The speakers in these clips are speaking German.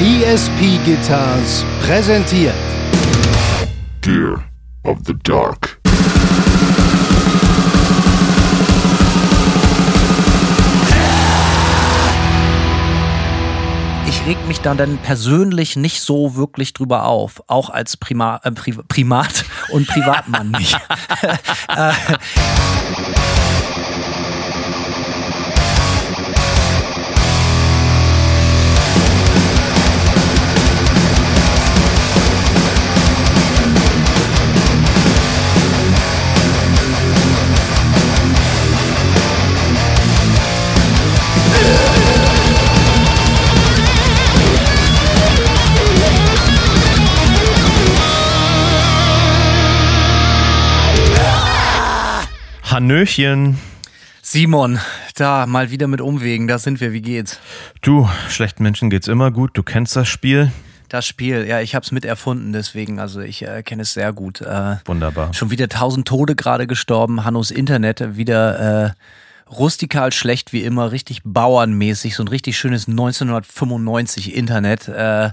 ESP Guitars präsentiert Gear of the Dark. ich reg mich dann, dann persönlich nicht so wirklich drüber auf. Auch als Prima, äh, Pri Primat und Privatmann nicht. Hannöchen. Simon, da mal wieder mit Umwegen, da sind wir, wie geht's? Du, schlechten Menschen geht's immer gut, du kennst das Spiel. Das Spiel, ja, ich hab's miterfunden, deswegen, also ich äh, kenne es sehr gut. Äh, Wunderbar. Schon wieder tausend Tode gerade gestorben, Hannos Internet wieder äh, rustikal schlecht wie immer, richtig bauernmäßig, so ein richtig schönes 1995 Internet. Äh,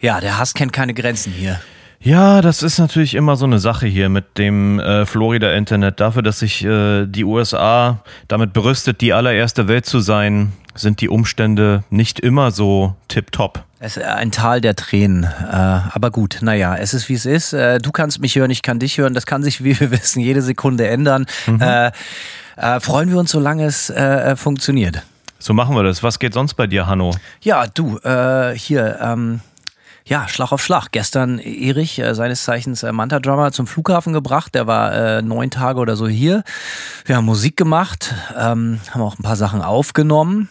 ja, der Hass kennt keine Grenzen hier. Ja, das ist natürlich immer so eine Sache hier mit dem äh, Florida-Internet. Dafür, dass sich äh, die USA damit berüstet, die allererste Welt zu sein, sind die Umstände nicht immer so tipptopp. Es ist ein Tal der Tränen. Äh, aber gut, naja, es ist wie es ist. Äh, du kannst mich hören, ich kann dich hören. Das kann sich, wie wir wissen, jede Sekunde ändern. Mhm. Äh, äh freuen wir uns, solange es äh, funktioniert. So machen wir das. Was geht sonst bei dir, Hanno? Ja, du, äh, hier, ähm, ja, Schlag auf Schlag. Gestern Erich, äh, seines Zeichens äh, Manta-Drummer, zum Flughafen gebracht. Der war äh, neun Tage oder so hier. Wir haben Musik gemacht, ähm, haben auch ein paar Sachen aufgenommen.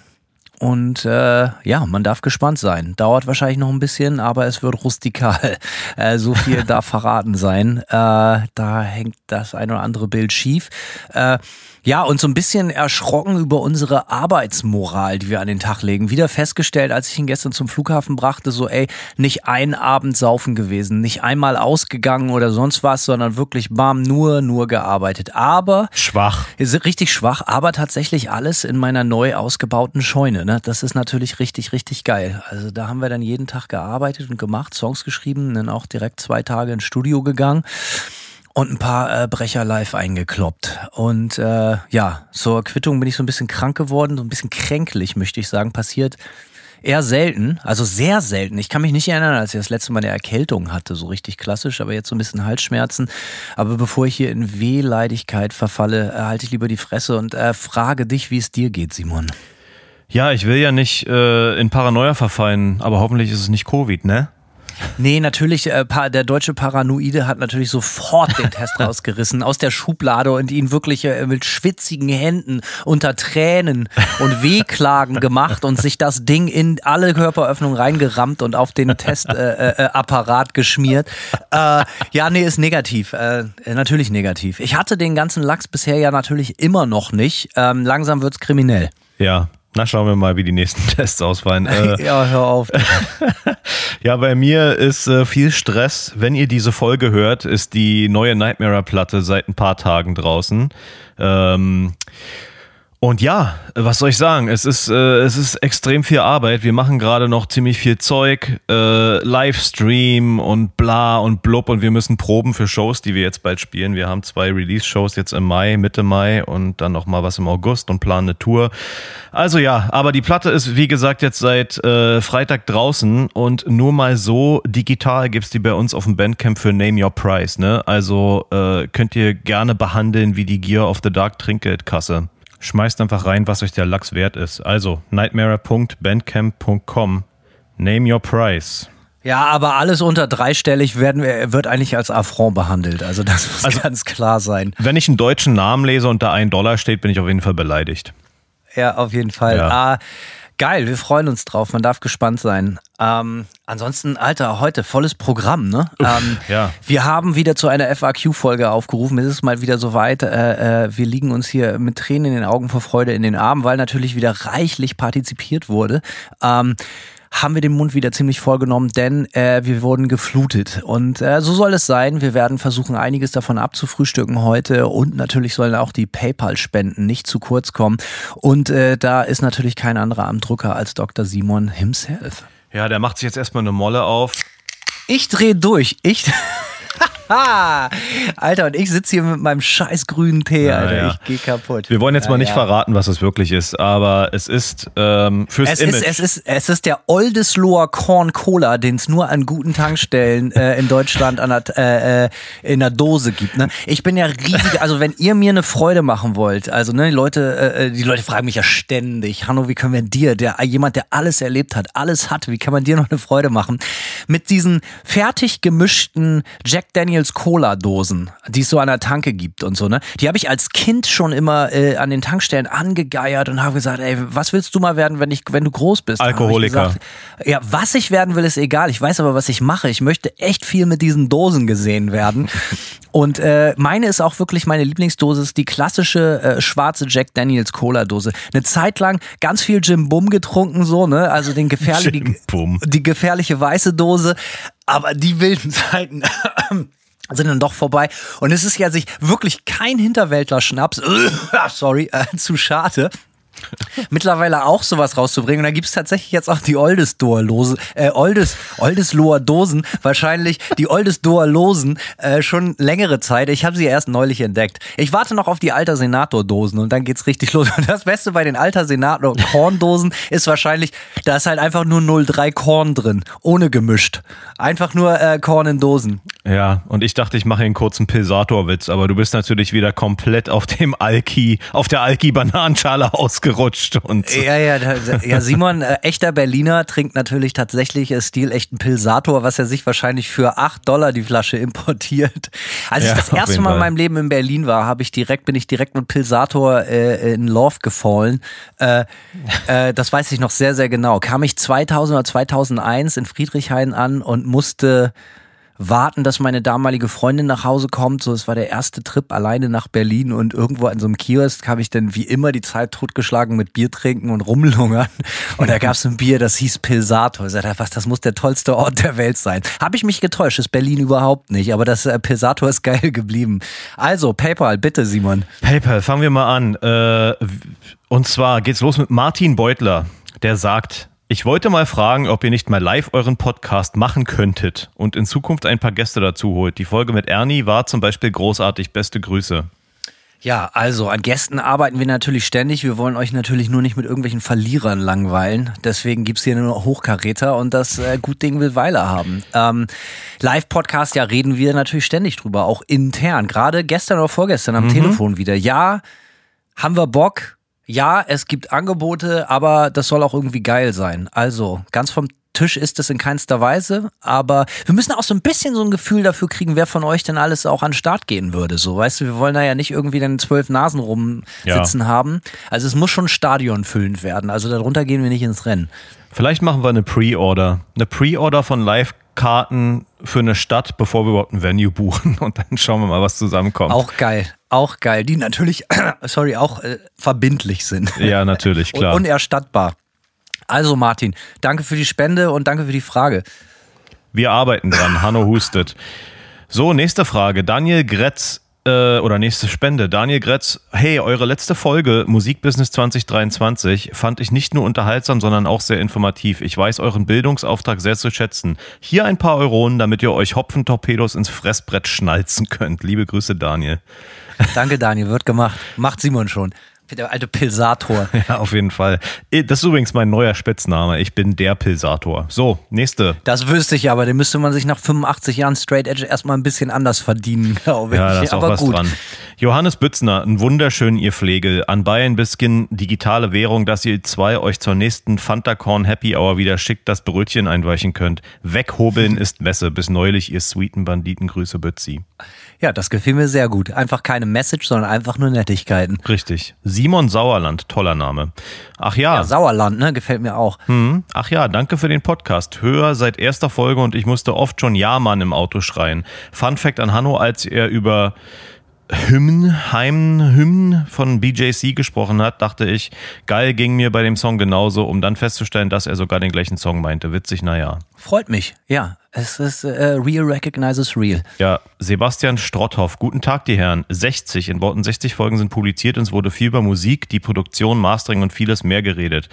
Und äh, ja, man darf gespannt sein. Dauert wahrscheinlich noch ein bisschen, aber es wird rustikal. Äh, so viel darf verraten sein. Äh, da hängt das ein oder andere Bild schief. Äh, ja, und so ein bisschen erschrocken über unsere Arbeitsmoral, die wir an den Tag legen. Wieder festgestellt, als ich ihn gestern zum Flughafen brachte, so, ey, nicht ein Abend saufen gewesen, nicht einmal ausgegangen oder sonst was, sondern wirklich, bam, nur, nur gearbeitet. Aber. Schwach. Richtig schwach, aber tatsächlich alles in meiner neu ausgebauten Scheune. Ne? Das ist natürlich richtig, richtig geil. Also da haben wir dann jeden Tag gearbeitet und gemacht, Songs geschrieben, dann auch direkt zwei Tage ins Studio gegangen und ein paar äh, Brecher live eingekloppt. Und äh, ja, zur Quittung bin ich so ein bisschen krank geworden, so ein bisschen kränklich, möchte ich sagen, passiert eher selten, also sehr selten. Ich kann mich nicht erinnern, als ich das letzte Mal eine Erkältung hatte, so richtig klassisch, aber jetzt so ein bisschen Halsschmerzen. Aber bevor ich hier in Wehleidigkeit verfalle, halte ich lieber die Fresse und äh, frage dich, wie es dir geht, Simon. Ja, ich will ja nicht äh, in Paranoia verfallen, aber hoffentlich ist es nicht Covid, ne? Nee, natürlich, äh, der deutsche Paranoide hat natürlich sofort den Test rausgerissen aus der Schublade und ihn wirklich äh, mit schwitzigen Händen unter Tränen und Wehklagen gemacht und sich das Ding in alle Körperöffnungen reingerammt und auf den Testapparat äh, äh geschmiert. Äh, ja, nee, ist negativ. Äh, natürlich negativ. Ich hatte den ganzen Lachs bisher ja natürlich immer noch nicht. Ähm, langsam wird's kriminell. Ja, na, schauen wir mal, wie die nächsten Tests ausfallen. Äh, ja, hör auf. ja, bei mir ist äh, viel Stress. Wenn ihr diese Folge hört, ist die neue Nightmare-Platte seit ein paar Tagen draußen. Ähm, und ja, was soll ich sagen? Es ist, äh, es ist extrem viel Arbeit. Wir machen gerade noch ziemlich viel Zeug, äh, Livestream und bla und blub und wir müssen proben für Shows, die wir jetzt bald spielen. Wir haben zwei Release-Shows jetzt im Mai, Mitte Mai und dann noch mal was im August und planen eine Tour. Also ja, aber die Platte ist wie gesagt jetzt seit äh, Freitag draußen und nur mal so digital gibt's die bei uns auf dem Bandcamp für Name Your Price. Ne? Also äh, könnt ihr gerne behandeln wie die Gear of the Dark Trinkgeldkasse. Schmeißt einfach rein, was euch der Lachs wert ist. Also nightmare.bandcamp.com. Name your price. Ja, aber alles unter dreistellig werden, wird eigentlich als Affront behandelt. Also das muss also, ganz klar sein. Wenn ich einen deutschen Namen lese und da ein Dollar steht, bin ich auf jeden Fall beleidigt. Ja, auf jeden Fall. Ja. Ah, Geil, wir freuen uns drauf. Man darf gespannt sein. Ähm, ansonsten, Alter, heute volles Programm, ne? Uff, ähm, ja. Wir haben wieder zu einer FAQ-Folge aufgerufen. Es ist mal wieder soweit. Äh, äh, wir liegen uns hier mit Tränen in den Augen vor Freude in den Armen, weil natürlich wieder reichlich partizipiert wurde. Ähm, haben wir den Mund wieder ziemlich vollgenommen, denn äh, wir wurden geflutet. Und äh, so soll es sein. Wir werden versuchen, einiges davon abzufrühstücken heute. Und natürlich sollen auch die PayPal-Spenden nicht zu kurz kommen. Und äh, da ist natürlich kein anderer am Drücker als Dr. Simon himself. Ja, der macht sich jetzt erstmal eine Molle auf. Ich drehe durch. Ich. Alter, und ich sitze hier mit meinem scheiß grünen Tee, Alter. ja. Ich gehe kaputt. Wir wollen jetzt Ja, mal nicht ja. verraten, was es wirklich ist, aber es ist ähm, fürs Es Image. ist, es, ist, es ist der Oldesloher Corn Cola, den es nur an guten Tankstellen äh, in Deutschland an der, äh, äh, in der Dose gibt. Ne? Ich bin ja riesig, also wenn ihr mir eine Freude machen wollt, also ne, die Leute, äh, die Leute fragen mich ja ständig, Hanno, wie können wir dir, der jemand, der alles erlebt hat, alles hat, wie kann man dir noch eine Freude machen? Mit diesen fertig gemischten Jack Daniels Cola Dosen, die es so an der Tanke gibt und so, ne? Die habe ich als Kind schon immer äh, an den Tankstellen angegeiert und habe gesagt, ey, was willst du mal werden, wenn ich, wenn du groß bist? Alkoholiker. gesagt, ja, was ich werden will, ist egal. Ich weiß aber, was ich mache. Ich möchte echt viel mit diesen Dosen gesehen werden. Und äh, meine ist auch wirklich meine Lieblingsdose, ist die klassische äh, schwarze Jack Daniels Cola Dose. Eine Zeit lang ganz viel Jim Bum getrunken, so, ne? Also den gefährlich, die, die gefährliche weiße Dose. Aber die wilden Zeiten sind dann doch vorbei. Und es ist ja sich wirklich kein Hinterwäldler-Schnaps, sorry, äh, zu schade. Mittlerweile auch sowas rauszubringen. Und da gibt's tatsächlich jetzt auch die Oldesloher-Lose, äh, Oldes, Oldesloher Dosen, wahrscheinlich die Oldesloher Losen äh, schon längere Zeit. Ich habe sie erst neulich entdeckt. Ich warte noch auf die Alter Senator-Dosen und dann geht's richtig los. Und das Beste bei den Alter Senator Korndosen ist wahrscheinlich, da ist halt einfach nur 0,3 Korn drin, ohne gemischt. Einfach nur äh, Korn in Dosen. Ja, und ich dachte, ich mache einen kurzen Pilsator-Witz, aber du bist natürlich wieder komplett auf dem Alki, auf der Alki-Bananenschale ausgerutscht und Ja, ja, ja Simon, äh, echter Berliner, trinkt natürlich tatsächlich äh, stilechten Pilsator, was er sich wahrscheinlich für 8 Dollar die Flasche importiert. Als Ja, ich das erste Mal in meinem Leben in Berlin war, habe ich direkt, bin ich direkt mit Pilsator äh, in Love gefallen. Äh, äh, das weiß ich noch sehr, sehr genau. Kam ich 2000 oder 2001 in Friedrichshain an und musste warten, dass meine damalige Freundin nach Hause kommt. So, es war der erste Trip alleine nach Berlin und irgendwo an so einem Kiosk habe ich dann wie immer die Zeit totgeschlagen mit Bier trinken und rumlungern. Und da gab es ein Bier, das hieß Pilsator. Ich sagte, was, das muss der tollste Ort der Welt sein. Habe ich mich getäuscht, ist Berlin überhaupt nicht, aber das äh, Pilsator ist geil geblieben. Also, PayPal, bitte, Simon. PayPal, fangen wir mal an. Äh, und zwar geht's los mit Martin Beutler, der sagt, ich wollte mal fragen, ob ihr nicht mal live euren Podcast machen könntet und in Zukunft ein paar Gäste dazu holt. Die Folge mit Ernie war zum Beispiel großartig. Beste Grüße. Ja, also an Gästen arbeiten wir natürlich ständig. Wir wollen euch natürlich nur nicht mit irgendwelchen Verlierern langweilen. Deswegen gibt's hier nur Hochkaräter und das äh, Gut Ding will Weiler haben. Ähm, Live-Podcast, ja, reden wir natürlich ständig drüber, auch intern. Gerade gestern oder vorgestern am Telefon wieder. Ja, haben wir Bock. Ja, es gibt Angebote, aber das soll auch irgendwie geil sein. Also, ganz vom Tisch ist es in keinster Weise, aber wir müssen auch so ein bisschen so ein Gefühl dafür kriegen, wer von euch denn alles auch an den Start gehen würde. So, weißt du, wir wollen da ja nicht irgendwie dann zwölf Nasen rumsitzen Ja. haben. Also es muss schon stadionfüllend werden. Also darunter gehen wir nicht ins Rennen. Vielleicht machen wir eine Pre-Order. Eine Pre-Order von Live-Karten für eine Stadt, bevor wir überhaupt ein Venue buchen. Und dann schauen wir mal, was zusammenkommt. Auch geil, auch geil. Die natürlich, sorry, auch äh, verbindlich sind. Ja, natürlich, klar. Und unerstattbar. Also Martin, danke für die Spende und danke für die Frage. Wir arbeiten dran. Hanno hustet. So, nächste Frage. Daniel Gretz äh, oder nächste Spende. Daniel Gretz, hey, eure letzte Folge Musikbusiness 2023 fand ich nicht nur unterhaltsam, sondern auch sehr informativ. Ich weiß euren Bildungsauftrag sehr zu schätzen. Hier ein paar Euronen, damit ihr euch Hopfentorpedos ins Fressbrett schnalzen könnt. Liebe Grüße, Daniel. Danke Daniel, wird gemacht. Macht Simon schon. Der alte Pilsator. Ja, auf jeden Fall. Das ist übrigens mein neuer Spitzname. Ich bin der Pilsator. So, nächste. Das wüsste ich aber, den müsste man sich nach 85 Jahren Straight Edge erstmal ein bisschen anders verdienen, glaube ich. Ja, da ist auch aber was gut. dran. Johannes Bützner, ein wunderschön, ihr Flegel. An Bayern bisschen digitale Währung, dass ihr zwei euch zur nächsten Fantacorn Happy Hour wieder schickt das Brötchen einweichen könnt. Weghobeln ist Messe. Bis neulich, ihr sweeten Banditen. Grüße, Bützi. Ja, das gefiel mir sehr gut. Einfach keine Message, sondern einfach nur Nettigkeiten. Richtig. Simon Sauerland, toller Name. Ach ja, Ja, Sauerland, ne? Gefällt mir auch. hm, ach ja, danke für den Podcast. Höher seit erster Folge und ich musste oft schon Ja, Mann im Auto schreien. Fun Fact an Hanno, als er über Hymn, Heim, Hymn von BJC gesprochen hat, dachte ich, geil ging mir bei dem Song genauso, um dann festzustellen, dass er sogar den gleichen Song meinte. Witzig, naja. Freut mich, ja. Es ist äh, Real recognizes Real. Ja, Sebastian Strotthoff, guten Tag, die Herren. 60, in Worten 60 Folgen sind publiziert und es wurde viel über Musik, die Produktion, Mastering und vieles mehr geredet.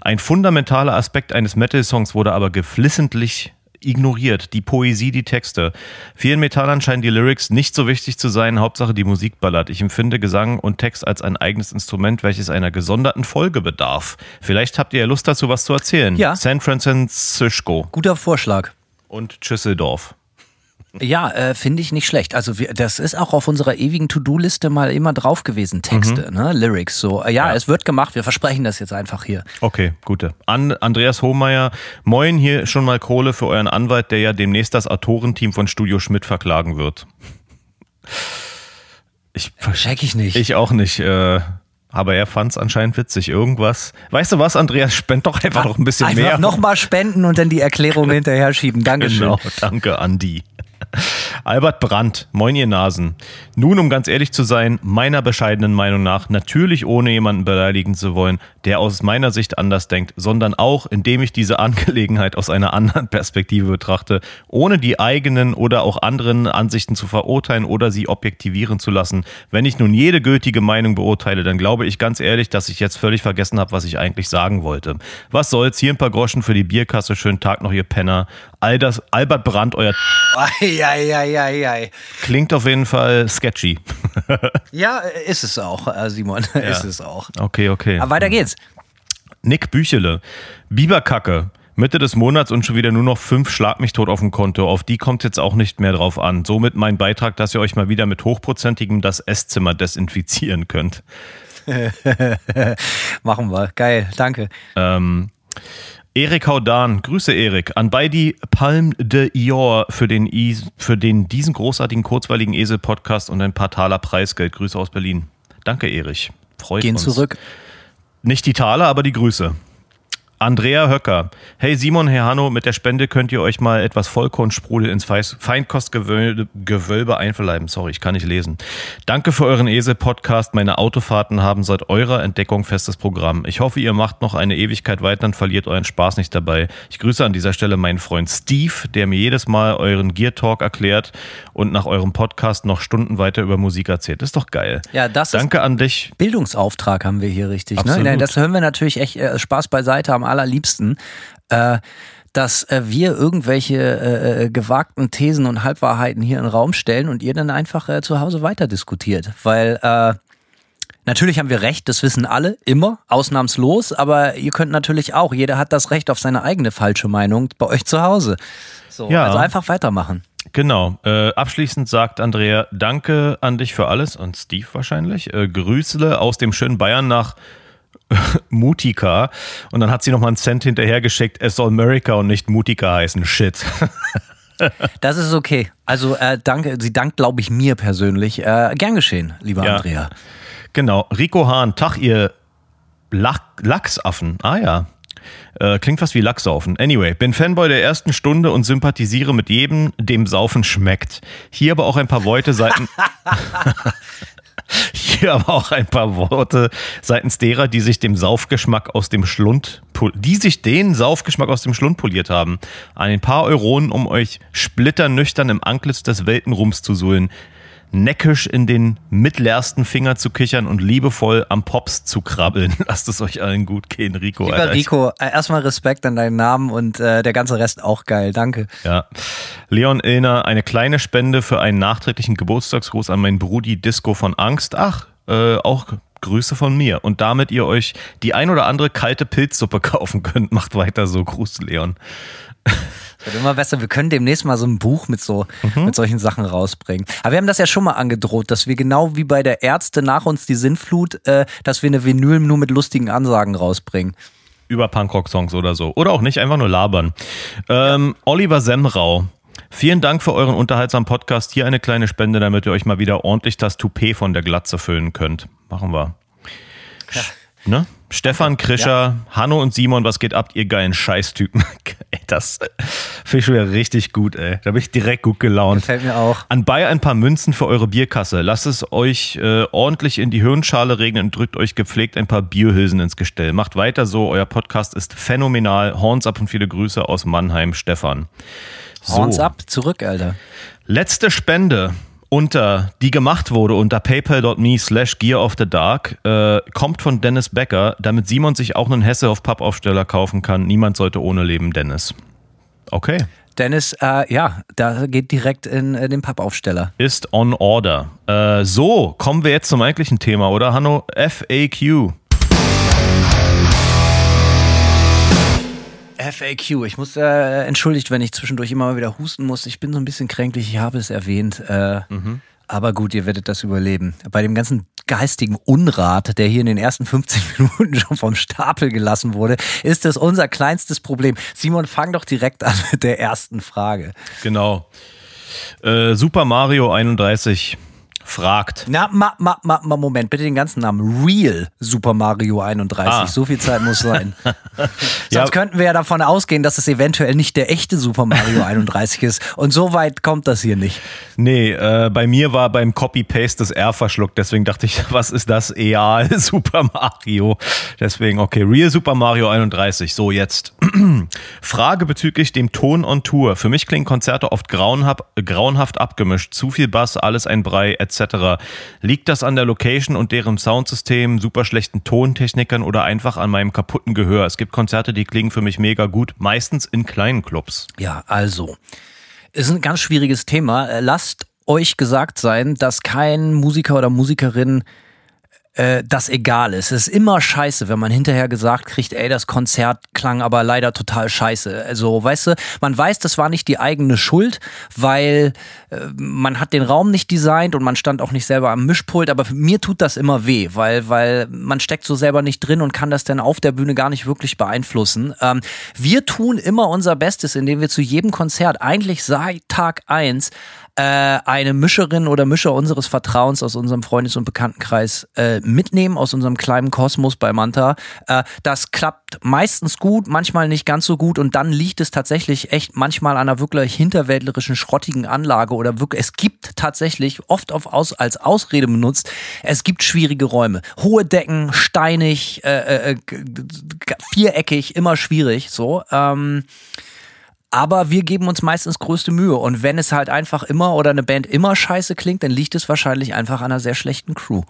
Ein fundamentaler Aspekt eines Metal-Songs wurde aber geflissentlich ignoriert. Die Poesie, die Texte. Vielen Metallern scheinen die Lyrics nicht so wichtig zu sein, Hauptsache die Musik ballert. Ich empfinde Gesang und Text als ein eigenes Instrument, welches einer gesonderten Folge bedarf. Vielleicht habt ihr ja Lust dazu, was zu erzählen. Ja. San Francisco Guter Vorschlag. Und Düsseldorf. Ja, äh, finde ich nicht schlecht. Also wir, das ist auch auf unserer ewigen To-Do-Liste mal immer drauf gewesen, Texte, ne? Lyrics. So, äh, ja, Ja. es wird gemacht. Wir versprechen das jetzt einfach hier. Okay, gute. An Andreas Hohmeier, moin, hier schon mal Kohle für euren Anwalt, der ja demnächst das Autorenteam von Studio Schmidt verklagen wird. Ich, Check ich nicht. ich auch nicht, äh, aber er fand es anscheinend witzig. Irgendwas. Weißt du was, Andreas, spend doch einfach noch ein bisschen Einfach mehr. nochmal spenden und dann die Erklärung hinterher schieben. Dankeschön. Genau, danke, Andi. Albert Brandt, moin ihr Nasen. Nun, um ganz ehrlich zu sein, meiner bescheidenen Meinung nach, natürlich ohne jemanden beleidigen zu wollen, der aus meiner Sicht anders denkt, sondern auch, indem ich diese Angelegenheit aus einer anderen Perspektive betrachte, ohne die eigenen oder auch anderen Ansichten zu verurteilen oder sie objektivieren zu lassen. Wenn ich nun jede gültige Meinung beurteile, dann glaube ich ganz ehrlich, dass ich jetzt völlig vergessen habe, was ich eigentlich sagen wollte. Was soll's, hier ein paar Groschen für die Bierkasse, schönen Tag noch, ihr Penner. All das, Albert Brandt, euer Eieieiei. Klingt auf jeden Fall sketchy. Ja, ist es auch, äh, Simon. Ist es auch. Okay, okay. Aber weiter geht's. Nick Büchele. Biberkacke. Mitte des Monats und schon wieder nur noch fünf Schlag mich tot auf dem Konto. Auf die kommt jetzt auch nicht mehr drauf an. Somit mein Beitrag, dass ihr euch mal wieder mit hochprozentigem das Esszimmer desinfizieren könnt. Machen wir. Geil, danke. Ähm, Erik Haudan, Grüße Erik, an beide Palm de Ior für den, I für den diesen großartigen kurzweiligen Esel-Podcast und ein paar Taler Preisgeld. Grüße aus Berlin. Danke, Erich. Freut Gehen uns. zurück. Nicht die Taler, aber die Grüße. Andrea Höcker. Hey Simon, Herr Hanno, mit der Spende könnt ihr euch mal etwas Vollkornsprudel ins Feinkostgewölbe Gewölbe einverleiben. Sorry, ich kann nicht lesen. Danke für euren Esel-Podcast. Meine Autofahrten haben seit eurer Entdeckung festes Programm. Ich hoffe, ihr macht noch eine Ewigkeit weiter und verliert euren Spaß nicht dabei. Ich grüße an dieser Stelle meinen Freund Steve, der mir jedes Mal euren Gear Talk erklärt und nach eurem Podcast noch Stunden weiter über Musik erzählt. Das ist doch geil. Ja, das ist Danke an dich. Bildungsauftrag haben wir hier richtig. Ne? Das hören wir natürlich echt äh, Spaß beiseite am allerliebsten. Äh, dass äh, wir irgendwelche äh, äh, gewagten Thesen und Halbwahrheiten hier in den Raum stellen und ihr dann einfach äh, zu Hause weiter diskutiert. Weil äh, natürlich haben wir recht, das wissen alle, immer, ausnahmslos, aber ihr könnt natürlich auch, jeder hat das Recht auf seine eigene falsche Meinung bei euch zu Hause. So, Ja. Also einfach weitermachen. Genau. Äh, abschließend sagt Andrea, danke an dich für alles und Steve wahrscheinlich. Äh, Grüßle aus dem schönen Bayern nach Mutika. Und dann hat sie nochmal einen Cent hinterhergeschickt, es soll America und nicht Mutika heißen. Shit. Das ist okay. Also äh, danke, sie dankt, glaube ich, mir persönlich. Äh, gern geschehen, lieber Ja. Andrea. Genau. Rico Hahn, Tag, ihr Lach Lachsaffen. Ah ja. Äh, klingt fast wie Lachsaufen. Anyway, bin Fanboy der ersten Stunde und sympathisiere mit jedem, dem Saufen schmeckt. Hier aber auch ein paar Worte seiten. Hier aber auch ein paar Worte seitens derer, die sich dem Saufgeschmack aus dem Schlund, die sich den Saufgeschmack aus dem Schlund poliert haben. Ein paar Euronen, um euch splitternüchtern im Antlitz des Weltenrums zu suhlen, neckisch in den mittlersten Finger zu kichern und liebevoll am Pops zu krabbeln. Lasst es euch allen gut gehen, Rico. Lieber Alter. Rico, äh, erstmal Respekt an deinen Namen und äh, der ganze Rest auch geil. Danke. Ja. Leon Illner, eine kleine Spende für einen nachträglichen Geburtstagsgruß an meinen Brudi Disco von Angst. Ach, äh, auch Grüße von mir. Und damit ihr euch die ein oder andere kalte Pilzsuppe kaufen könnt, macht weiter so. Gruß, Leon. Wird immer besser. Wir können demnächst mal so ein Buch mit so Mhm. mit solchen Sachen rausbringen. Aber wir haben das ja schon mal angedroht, dass wir genau wie bei der Ärzte nach uns die Sinnflut, äh, dass wir eine Vinyl nur mit lustigen Ansagen rausbringen. Über Punkrock-Songs oder so. Oder auch nicht, einfach nur labern. Ähm, Oliver Semrau. Vielen Dank für euren unterhaltsamen Podcast. Hier eine kleine Spende, damit ihr euch mal wieder ordentlich das Toupet von der Glatze füllen könnt. Machen wir. Ne? Stefan Krischer, Hanno und Simon, was geht ab, ihr geilen Scheißtypen? Ey, Das finde ich schon wieder richtig gut, ey. Da bin ich direkt gut gelaunt. Gefällt mir auch. Anbei ein paar Münzen für eure Bierkasse. Lasst es euch äh, ordentlich in die Hirnschale regnen und drückt euch gepflegt ein paar Bierhülsen ins Gestell. Macht weiter so, euer Podcast ist phänomenal. Horns ab und viele Grüße aus Mannheim, Stefan. Horns ab, zurück, Alter. Letzte Spende unter, die gemacht wurde unter paypal.me slash gear of the dark, äh, kommt von Dennis Becker, damit Simon sich auch einen Hesse auf Pappaufsteller kaufen kann. Niemand sollte ohne leben, Dennis. Okay. Dennis, äh, ja, da geht direkt in, in den Pappaufsteller. Ist on order. Äh, so, kommen wir jetzt zum eigentlichen Thema, oder Hanno? FAQ. FAQ. Ich muss äh, entschuldigt, wenn ich zwischendurch immer mal wieder husten muss. Ich bin so ein bisschen kränklich, ich habe es erwähnt. Äh, Mhm. Aber gut, ihr werdet das überleben. Bei dem ganzen geistigen Unrat, der hier in den ersten 15 Minuten schon vom Stapel gelassen wurde, ist das unser kleinstes Problem. Simon, fang doch direkt an mit der ersten Frage. Genau. Äh, Super Mario 31 fragt. Na, ma, ma, ma, ma, Moment, bitte den ganzen Namen. Real Super Mario 31. Ah. So viel Zeit muss sein. Sonst Ja. könnten wir ja davon ausgehen, dass es eventuell nicht der echte Super Mario 31 ist. Und so weit kommt das hier nicht. Nee, äh, bei mir war beim Copy-Paste das R verschluckt, deswegen dachte ich, was ist das? Eal Super Mario. Deswegen, okay, Real Super Mario 31. So, jetzt. Frage bezüglich dem Ton on Tour. Für mich klingen Konzerte oft grauenhaft, grauenhaft abgemischt. Zu viel Bass, alles ein Brei, etc. Liegt das an der Location und deren Soundsystem, super schlechten Tontechnikern oder einfach an meinem kaputten Gehör? Es gibt Konzerte, die klingen für mich mega gut, meistens in kleinen Clubs. Ja, also. Ist ein ganz schwieriges Thema. Äh, Lasst euch gesagt sein, dass kein Musiker oder Musikerin äh, das egal ist. Es ist immer scheiße, wenn man hinterher gesagt kriegt, ey, das Konzert klang aber leider total scheiße. Also, weißt du, man weiß, das war nicht die eigene Schuld, weil äh, man hat den Raum nicht designt und man stand auch nicht selber am Mischpult, aber mir tut das immer weh, weil, weil man steckt so selber nicht drin und kann das dann auf der Bühne gar nicht wirklich beeinflussen. Ähm, wir tun immer unser Bestes, indem wir zu jedem Konzert eigentlich seit Tag eins äh, eine Mischerin oder Mischer unseres Vertrauens aus unserem Freundes- und Bekanntenkreis äh, mitnehmen, aus unserem kleinen Kosmos bei Manta. Äh, das klappt meistens gut, manchmal nicht ganz so gut und dann liegt es tatsächlich echt manchmal an einer wirklich hinterwäldlerischen, schrottigen Anlage oder wirklich, es gibt tatsächlich oft auf aus, als Ausrede benutzt, es gibt schwierige Räume. Hohe Decken, steinig, äh, äh, g- viereckig, immer schwierig, so. Ähm, aber wir geben uns meistens größte Mühe. Und wenn es halt einfach immer oder eine Band immer scheiße klingt, dann liegt es wahrscheinlich einfach an einer sehr schlechten Crew.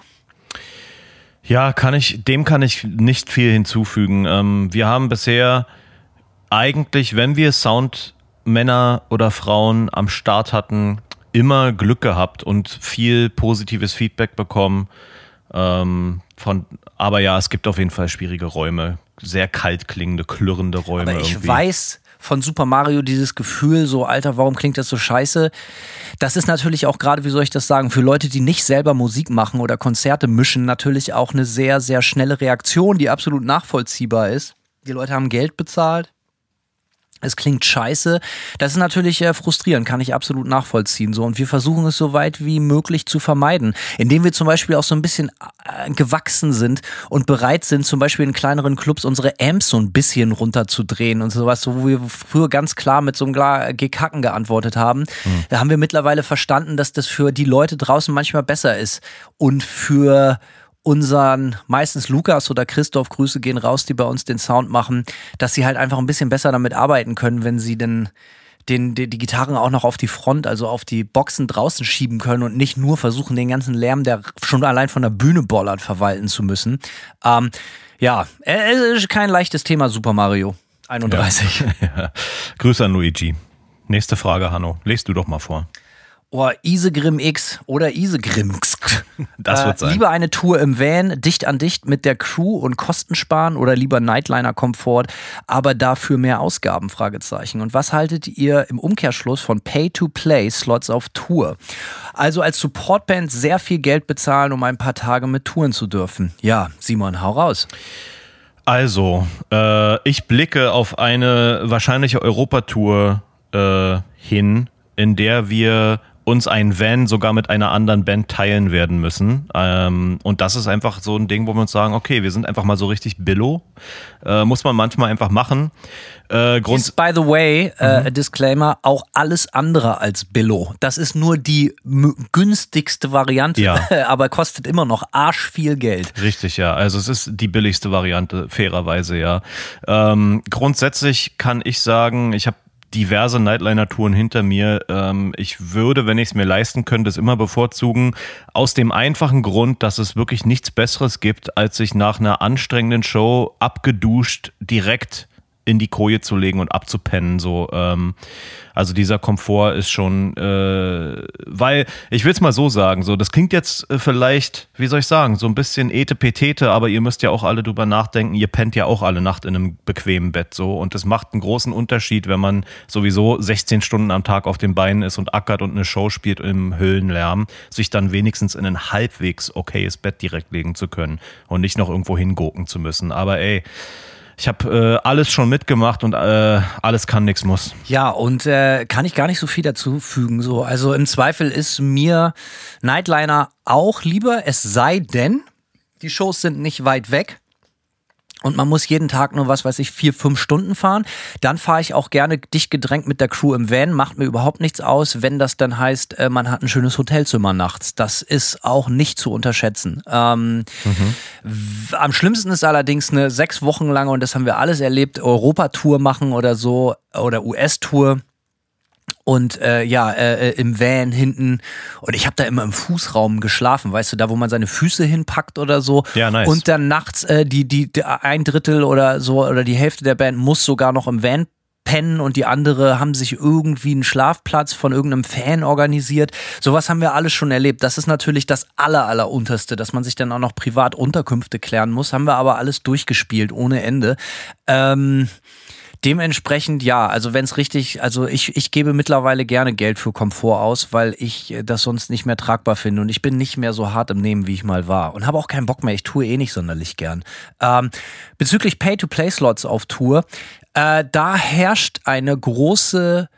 Ja, kann ich, dem kann ich nicht viel hinzufügen. Ähm, wir haben bisher eigentlich, wenn wir Soundmänner oder Frauen am Start hatten, immer Glück gehabt und viel positives Feedback bekommen. Ähm, von, aber ja, es gibt auf jeden Fall schwierige Räume, sehr kalt klingende, klirrende Räume. Aber ich irgendwie. weiß von Super Mario dieses Gefühl, so Alter, warum klingt das so scheiße? Das ist natürlich auch gerade, wie soll ich das sagen, für Leute, die nicht selber Musik machen oder Konzerte mischen, natürlich auch eine sehr, sehr schnelle Reaktion, die absolut nachvollziehbar ist. Die Leute haben Geld bezahlt. Es klingt scheiße. Das ist natürlich äh, frustrierend, kann ich absolut nachvollziehen. So und wir versuchen es so weit wie möglich zu vermeiden, indem wir zum Beispiel auch so ein bisschen äh, gewachsen sind und bereit sind, zum Beispiel in kleineren Clubs unsere Amps so ein bisschen runterzudrehen und sowas, so wo wir früher ganz klar mit so einem Gla- Gekacken geantwortet haben. Da haben wir mittlerweile verstanden, dass das für die Leute draußen manchmal besser ist und für unseren, meistens Lukas oder Christoph, Grüße gehen raus, die bei uns den Sound machen, dass sie halt einfach ein bisschen besser damit arbeiten können, wenn sie den, den, die, die Gitarren auch noch auf die Front, also auf die Boxen draußen schieben können und nicht nur versuchen, den ganzen Lärm, der schon allein von der Bühne bollert, verwalten zu müssen. Ähm, ja, äh, es ist kein leichtes Thema, Super Mario 31. Ja. Grüße an Luigi. Nächste Frage, Hanno. Lest du doch mal vor. Oh, Isegrim X oder Isegrimx. Das wird sein. Lieber eine Tour im Van, dicht an dicht mit der Crew und Kosten sparen oder lieber Nightliner-Komfort, aber dafür mehr Ausgaben? Fragezeichen. Und was haltet ihr im Umkehrschluss von Pay-to-Play-Slots auf Tour? Also als Supportband sehr viel Geld bezahlen, um ein paar Tage mit touren zu dürfen. Ja, Simon, hau raus. Also, äh, ich blicke auf eine wahrscheinliche Europatour äh, hin, in der wir uns ein Van sogar mit einer anderen Band teilen werden müssen. Ähm, und das ist einfach so ein Ding, wo wir uns sagen, okay, wir sind einfach mal so richtig Billo. Äh, muss man manchmal einfach machen. Äh, Grund ist, by the way, äh, mhm. Disclaimer, auch alles andere als Billo. Das ist nur die günstigste Variante, ja. aber kostet immer noch arsch viel Geld. Richtig, ja. Also es ist die billigste Variante, fairerweise, ja. Ähm, grundsätzlich kann ich sagen, ich habe diverse Nightliner-Touren hinter mir. Ähm, ich würde, wenn ich es mir leisten könnte, es immer bevorzugen. Aus dem einfachen Grund, dass es wirklich nichts Besseres gibt, als sich nach einer anstrengenden Show abgeduscht direkt in die Koje zu legen und abzupennen. So, ähm, also dieser Komfort ist schon, äh, weil ich will es mal so sagen, so das klingt jetzt äh, vielleicht, wie soll ich sagen, so ein bisschen etepetete, aber ihr müsst ja auch alle drüber nachdenken. Ihr pennt ja auch alle Nacht in einem bequemen Bett so und es macht einen großen Unterschied, wenn man sowieso 16 Stunden am Tag auf den Beinen ist und ackert und eine Show spielt im Höhlenlärm, sich dann wenigstens in ein halbwegs okayes Bett direkt legen zu können und nicht noch irgendwo hingucken zu müssen. Aber ey ich habe äh, alles schon mitgemacht und äh, alles kann, nichts muss. Ja, und äh, kann ich gar nicht so viel dazu fügen. So. Also im Zweifel ist mir Nightliner auch lieber, es sei denn, die Shows sind nicht weit weg und man muss jeden Tag nur, was weiß ich, vier, fünf Stunden fahren. Dann fahre ich auch gerne dicht gedrängt mit der Crew im Van, macht mir überhaupt nichts aus, wenn das dann heißt, äh, man hat ein schönes Hotelzimmer nachts. Das ist auch nicht zu unterschätzen. Ähm, mhm. Am schlimmsten ist allerdings eine sechs Wochen lange, und das haben wir alles erlebt, Europatour machen oder so, oder US-Tour und äh, ja, äh, äh, im Van hinten. Und ich habe da immer im Fußraum geschlafen, weißt du, da wo man seine Füße hinpackt oder so. Ja, nice. Und dann nachts äh, die, die, die ein Drittel oder so oder die Hälfte der Band muss sogar noch im Van pennen und die andere haben sich irgendwie einen Schlafplatz von irgendeinem Fan organisiert. Sowas haben wir alles schon erlebt. Das ist natürlich das aller, aller unterste, dass man sich dann auch noch privat Unterkünfte klären muss. Haben wir aber alles durchgespielt ohne Ende. Ähm, Dementsprechend ja, also wenn es richtig, also ich, ich gebe mittlerweile gerne Geld für Komfort aus, weil ich das sonst nicht mehr tragbar finde und ich bin nicht mehr so hart im Nehmen, wie ich mal war und habe auch keinen Bock mehr. Ich tue eh nicht sonderlich gern. Ähm, bezüglich Pay-to-Play-Slots auf Tour, äh, da herrscht eine große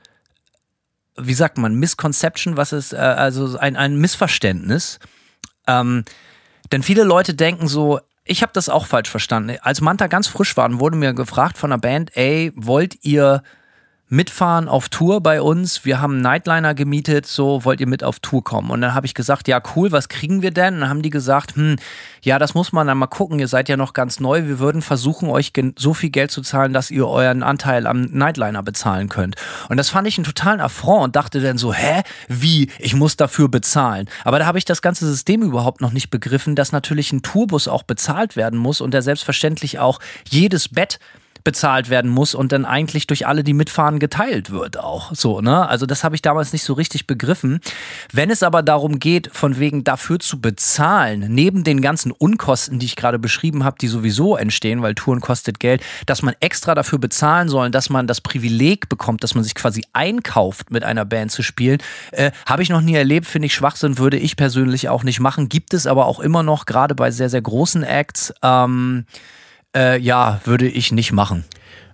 wie sagt man, Misconception, was ist, äh, also ein, ein Missverständnis. Ähm, denn viele Leute denken so, ich habe das auch falsch verstanden. Als Manta ganz frisch waren, wurde mir gefragt von der Band, ey, wollt ihr mitfahren auf Tour bei uns. Wir haben einen Nightliner gemietet, so wollt ihr mit auf Tour kommen. Und dann habe ich gesagt, ja cool, was kriegen wir denn? Und dann haben die gesagt, hm, ja, das muss man dann mal gucken, ihr seid ja noch ganz neu. Wir würden versuchen, euch so viel Geld zu zahlen, dass ihr euren Anteil am Nightliner bezahlen könnt. Und das fand ich einen totalen Affront und dachte dann so, hä, wie, ich muss dafür bezahlen. Aber da habe ich das ganze System überhaupt noch nicht begriffen, dass natürlich ein Tourbus auch bezahlt werden muss und der selbstverständlich auch jedes Bett bezahlt werden muss und dann eigentlich durch alle, die mitfahren, geteilt wird auch. So, ne? Also das habe ich damals nicht so richtig begriffen. Wenn es aber darum geht, von wegen dafür zu bezahlen, neben den ganzen Unkosten, die ich gerade beschrieben habe, die sowieso entstehen, weil Touren kostet Geld, dass man extra dafür bezahlen soll, dass man das Privileg bekommt, dass man sich quasi einkauft, mit einer Band zu spielen, äh, habe ich noch nie erlebt, finde ich Schwachsinn, würde ich persönlich auch nicht machen. Gibt es aber auch immer noch, gerade bei sehr, sehr großen Acts. Ähm, äh, ja, würde ich nicht machen.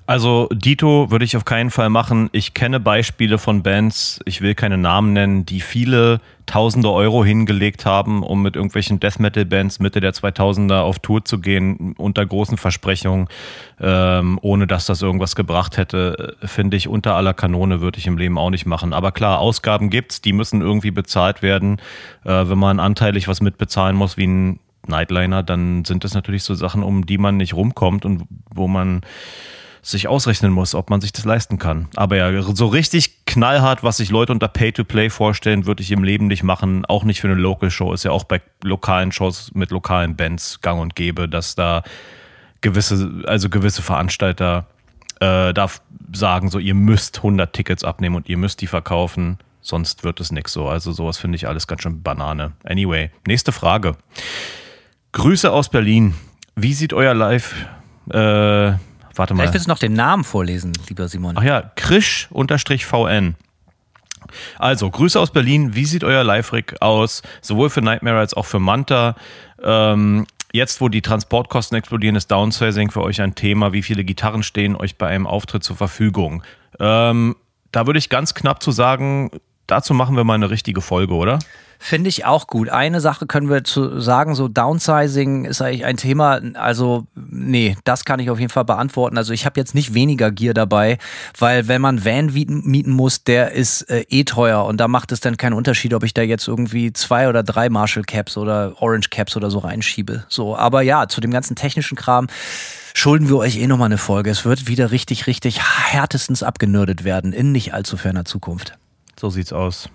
Also Dito würde ich auf keinen Fall machen. Ich kenne Beispiele von Bands, ich will keine Namen nennen, die viele tausende Euro hingelegt haben, um mit irgendwelchen Death Metal Bands Mitte der 2000er auf Tour zu gehen, unter großen Versprechungen, ähm, ohne dass das irgendwas gebracht hätte, finde ich unter aller Kanone würde ich im Leben auch nicht machen. Aber klar, Ausgaben gibt's, die müssen irgendwie bezahlt werden. Äh, wenn man anteilig was mitbezahlen muss, wie ein Nightliner, dann sind das natürlich so Sachen, um die man nicht rumkommt und wo man sich ausrechnen muss, ob man sich das leisten kann. Aber ja, so richtig knallhart, was sich Leute unter Pay-to-Play vorstellen, würde ich im Leben nicht machen. Auch nicht für eine Local-Show. Ist ja auch bei lokalen Shows mit lokalen Bands gang und gäbe, dass da gewisse, also gewisse Veranstalter äh, darf sagen, so ihr müsst 100 Tickets abnehmen und ihr müsst die verkaufen, sonst wird es nichts so. Also sowas finde ich alles ganz schön Banane. Anyway, nächste Frage. Grüße aus Berlin. Wie sieht euer Live? Äh, warte mal. Vielleicht willst du noch den Namen vorlesen, lieber Simon. Ach ja, Krisch-VN. Also, Grüße aus Berlin. Wie sieht euer Live-Rig aus? Sowohl für Nightmare als auch für Manta. Ähm, jetzt, wo die Transportkosten explodieren, ist Downsizing für euch ein Thema. Wie viele Gitarren stehen euch bei einem Auftritt zur Verfügung? Ähm, da würde ich ganz knapp zu sagen, dazu machen wir mal eine richtige Folge, oder? Finde ich auch gut. Eine Sache können wir zu sagen, so Downsizing ist eigentlich ein Thema. Also, nee, das kann ich auf jeden Fall beantworten. Also, ich habe jetzt nicht weniger Gier dabei, weil wenn man Van mieten muss, der ist äh, eh teuer und da macht es dann keinen Unterschied, ob ich da jetzt irgendwie zwei oder drei Marshall Caps oder Orange Caps oder so reinschiebe. So, aber ja, zu dem ganzen technischen Kram schulden wir euch eh nochmal eine Folge. Es wird wieder richtig, richtig härtestens abgenördet werden in nicht allzu ferner Zukunft. So sieht's aus.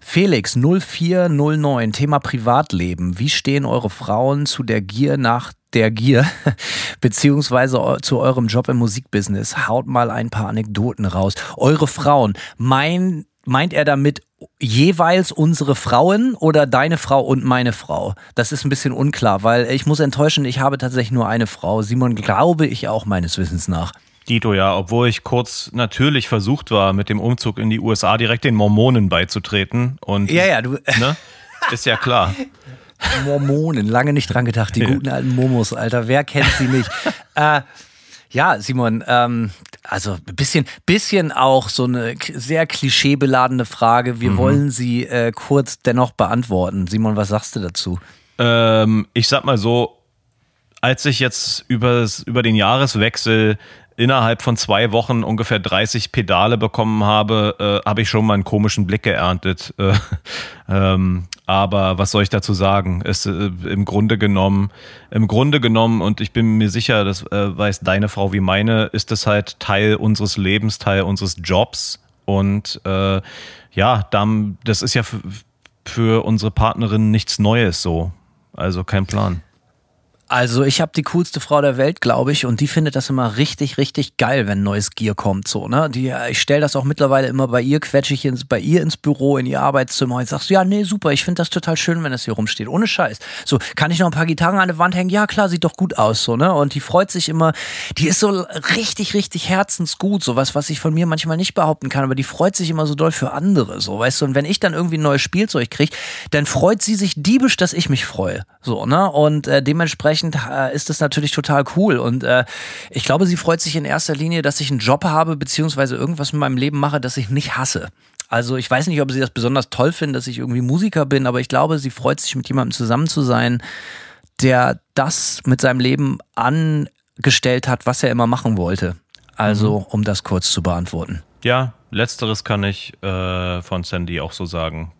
Felix 0409, Thema Privatleben. Wie stehen eure Frauen zu der Gier nach der Gier, beziehungsweise zu eurem Job im Musikbusiness? Haut mal ein paar Anekdoten raus. Eure Frauen, mein, meint er damit jeweils unsere Frauen oder deine Frau und meine Frau? Das ist ein bisschen unklar, weil ich muss enttäuschen, ich habe tatsächlich nur eine Frau. Simon glaube ich auch meines Wissens nach. Dito, ja, obwohl ich kurz natürlich versucht war, mit dem Umzug in die USA direkt den Mormonen beizutreten. Und, ja, ja, du. Ne? Ist ja klar. Mormonen, lange nicht dran gedacht, die ja. guten alten Momos, Alter, wer kennt sie nicht? äh, ja, Simon, ähm, also ein bisschen, bisschen auch so eine sehr klischeebeladene Frage. Wir mhm. wollen sie äh, kurz dennoch beantworten. Simon, was sagst du dazu? Ähm, ich sag mal so, als ich jetzt übers, über den Jahreswechsel innerhalb von zwei Wochen ungefähr 30 Pedale bekommen habe, äh, habe ich schon mal einen komischen Blick geerntet. Äh, ähm, aber was soll ich dazu sagen? Ist äh, im Grunde genommen, im Grunde genommen, und ich bin mir sicher, das äh, weiß deine Frau wie meine, ist es halt Teil unseres Lebens, Teil unseres Jobs. Und äh, ja, das ist ja für unsere Partnerin nichts Neues so. Also kein Plan. Also ich habe die coolste Frau der Welt, glaube ich, und die findet das immer richtig, richtig geil, wenn neues Gear kommt. So, ne? Die, ich stelle das auch mittlerweile immer bei ihr, quetsche ich ins, bei ihr ins Büro, in ihr Arbeitszimmer und sagst, ja, nee, super, ich finde das total schön, wenn das hier rumsteht. Ohne Scheiß. So, kann ich noch ein paar Gitarren an der Wand hängen? Ja, klar, sieht doch gut aus, so, ne? Und die freut sich immer, die ist so richtig, richtig herzensgut, so was, was ich von mir manchmal nicht behaupten kann, aber die freut sich immer so doll für andere, so, weißt du? Und wenn ich dann irgendwie ein neues Spielzeug kriege, dann freut sie sich diebisch, dass ich mich freue. So, ne? Und äh, dementsprechend dementsprechend äh, ist das natürlich total cool. Und äh, ich glaube, sie freut sich in erster Linie, dass ich einen Job habe, beziehungsweise irgendwas in meinem Leben mache, das ich nicht hasse. Also ich weiß nicht, ob sie das besonders toll finden, dass ich irgendwie Musiker bin, aber ich glaube, sie freut sich, mit jemandem zusammen zu sein, der das mit seinem Leben angestellt hat, was er immer machen wollte. Also, mhm. um das kurz zu beantworten. Ja, letzteres kann ich äh, von Sandy auch so sagen.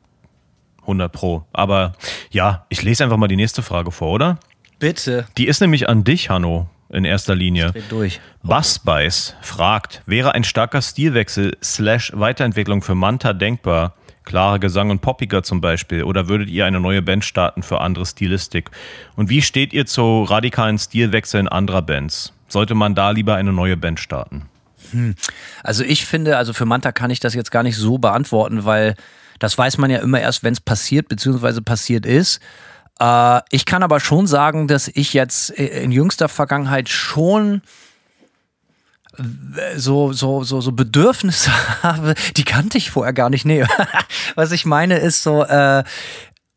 100 Pro. Aber ja, ich lese einfach mal die nächste Frage vor, oder? Bitte. Die ist nämlich an dich, Hanno, in erster Linie. durch. Bassbeiß fragt, wäre ein starker Stilwechsel slash Weiterentwicklung für Manta denkbar? Klare Gesang und poppiger zum Beispiel? Oder würdet ihr eine neue Band starten für andere Stilistik? Und wie steht ihr zu radikalen Stilwechseln anderer Bands? Sollte man da lieber eine neue Band starten? Hm. Also ich finde, also für Manta kann ich das jetzt gar nicht so beantworten, weil das weiß man ja immer erst, wenn es passiert, beziehungsweise passiert ist. Äh, ich kann aber schon sagen, dass ich jetzt in jüngster Vergangenheit schon so, so, so, so Bedürfnisse habe, die kannte ich vorher gar nicht. Nee, was ich meine ist so, äh,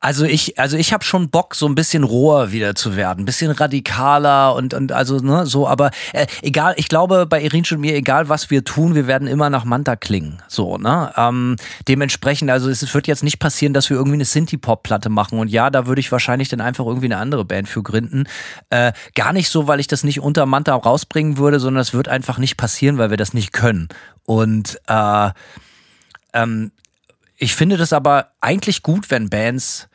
also ich, also ich habe schon Bock, so ein bisschen roher wieder zu werden, ein bisschen radikaler und, und also ne, so, aber äh, egal, ich glaube bei Irinsch und mir, egal was wir tun, wir werden immer nach Manta klingen. So, ne? Ähm, dementsprechend, also es wird jetzt nicht passieren, dass wir irgendwie eine Synthie-Pop-Platte machen. Und ja, da würde ich wahrscheinlich dann einfach irgendwie eine andere Band für gründen. Äh, gar nicht so, weil ich das nicht unter Manta rausbringen würde, sondern es wird einfach nicht passieren, weil wir das nicht können. Und äh, ähm, ich finde das aber eigentlich gut, wenn Bands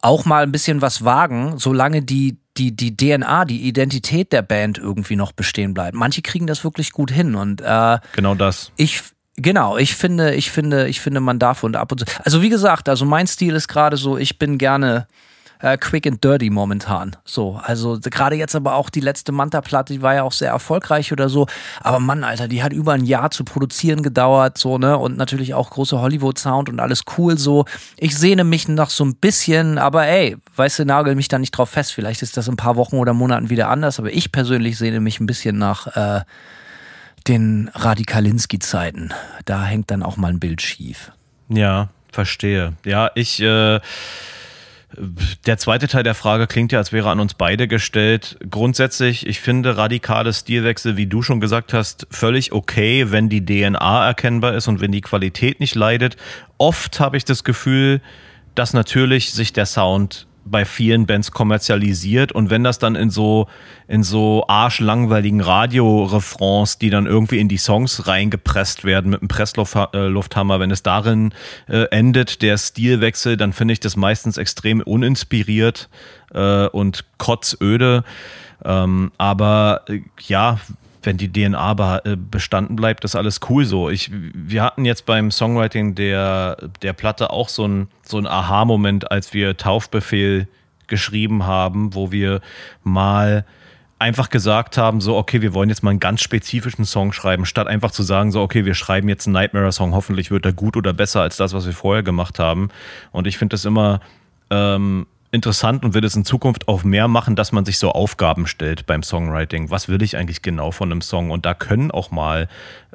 auch mal ein bisschen was wagen, solange die, die, die DNA, die Identität der Band irgendwie noch bestehen bleibt. Manche kriegen das wirklich gut hin und äh, genau das. Ich Genau, ich finde, ich finde, ich finde, man darf und ab und zu. Also wie gesagt, also mein Stil ist gerade so, ich bin gerne äh, quick and dirty momentan. So, also gerade jetzt aber auch die letzte Manta-Platte, die war ja auch sehr erfolgreich oder so. Aber Mann, Alter, die hat über ein Jahr zu produzieren gedauert, so, ne? Und natürlich auch große Hollywood-Sound und alles cool so. Ich sehne mich noch so ein bisschen, aber ey, weißt du, nagel mich da nicht drauf fest. Vielleicht ist das in ein paar Wochen oder Monaten wieder anders, aber ich persönlich sehne mich ein bisschen nach äh, den Radikalinski-Zeiten. Da hängt dann auch mal ein Bild schief. Ja, verstehe. Ja, ich, äh, der zweite Teil der Frage klingt ja, als wäre an uns beide gestellt. Grundsätzlich, ich finde radikale Stilwechsel, wie du schon gesagt hast, völlig okay, wenn die DNA erkennbar ist und wenn die Qualität nicht leidet. Oft habe ich das Gefühl, dass natürlich sich der Sound bei vielen Bands kommerzialisiert und wenn das dann in so in so arschlangweiligen Radio-Refrains, die dann irgendwie in die Songs reingepresst werden mit einem Presslufthammer, wenn es darin äh, endet, der Stilwechsel, dann finde ich das meistens extrem uninspiriert äh, und kotzöde. Ähm, aber äh, ja, wenn die DNA äh, bestanden bleibt, ist alles cool so. Ich, wir hatten jetzt beim Songwriting der, der Platte auch so ein, so Aha-Moment, als wir Taufbefehl geschrieben haben, wo wir mal einfach gesagt haben, so, okay, wir wollen jetzt mal einen ganz spezifischen Song schreiben, statt einfach zu sagen, so, okay, wir schreiben jetzt einen Nightmare-Song, hoffentlich wird er gut oder besser als das, was wir vorher gemacht haben. Und ich finde das immer ähm, interessant und wird es in Zukunft auch mehr machen, dass man sich so Aufgaben stellt beim Songwriting. Was will ich eigentlich genau von einem Song? Und da können auch mal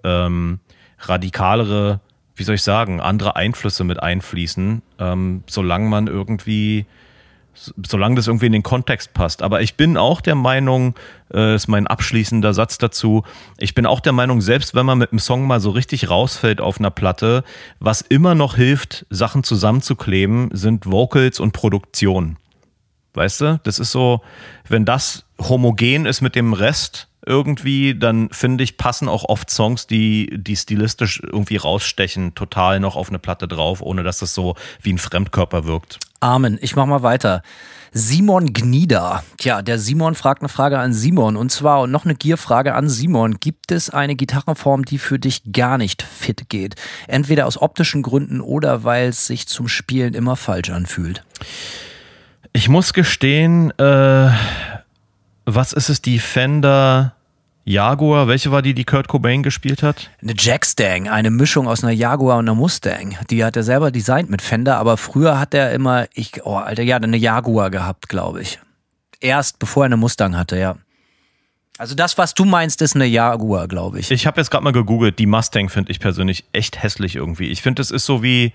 ähm, radikalere, wie soll ich sagen, andere Einflüsse mit einfließen, ähm, solange man irgendwie solange das irgendwie in den Kontext passt. Aber ich bin auch der Meinung, äh, ist mein abschließender Satz dazu, ich bin auch der Meinung, selbst wenn man mit einem Song mal so richtig rausfällt auf einer Platte, was immer noch hilft, Sachen zusammenzukleben, sind Vocals und Produktion. Weißt du, das ist so, wenn das homogen ist mit dem Rest irgendwie, dann finde ich, passen auch oft Songs, die, die stilistisch irgendwie rausstechen, total noch auf eine Platte drauf, ohne dass das so wie ein Fremdkörper wirkt. Amen. Ich mach mal weiter. Simon Gnieder. Tja, der Simon fragt eine Frage an Simon und zwar und noch eine Gierfrage an Simon. Gibt es eine Gitarrenform, die für dich gar nicht fit geht? Entweder aus optischen Gründen oder weil es sich zum Spielen immer falsch anfühlt. Ich muss gestehen, äh, was ist es, die Fender Jaguar, welche war die, die Kurt Cobain gespielt hat? Eine Jackstang, eine Mischung aus einer Jaguar und einer Mustang. Die hat er selber designt mit Fender, aber früher hat er immer, ich, oh Alter, ja, eine Jaguar gehabt, glaube ich. Erst bevor er eine Mustang hatte, ja. Also das, was du meinst, ist eine Jaguar, glaube ich. Ich habe jetzt gerade mal gegoogelt. Die Mustang finde ich persönlich echt hässlich irgendwie. Ich finde, es ist so wie,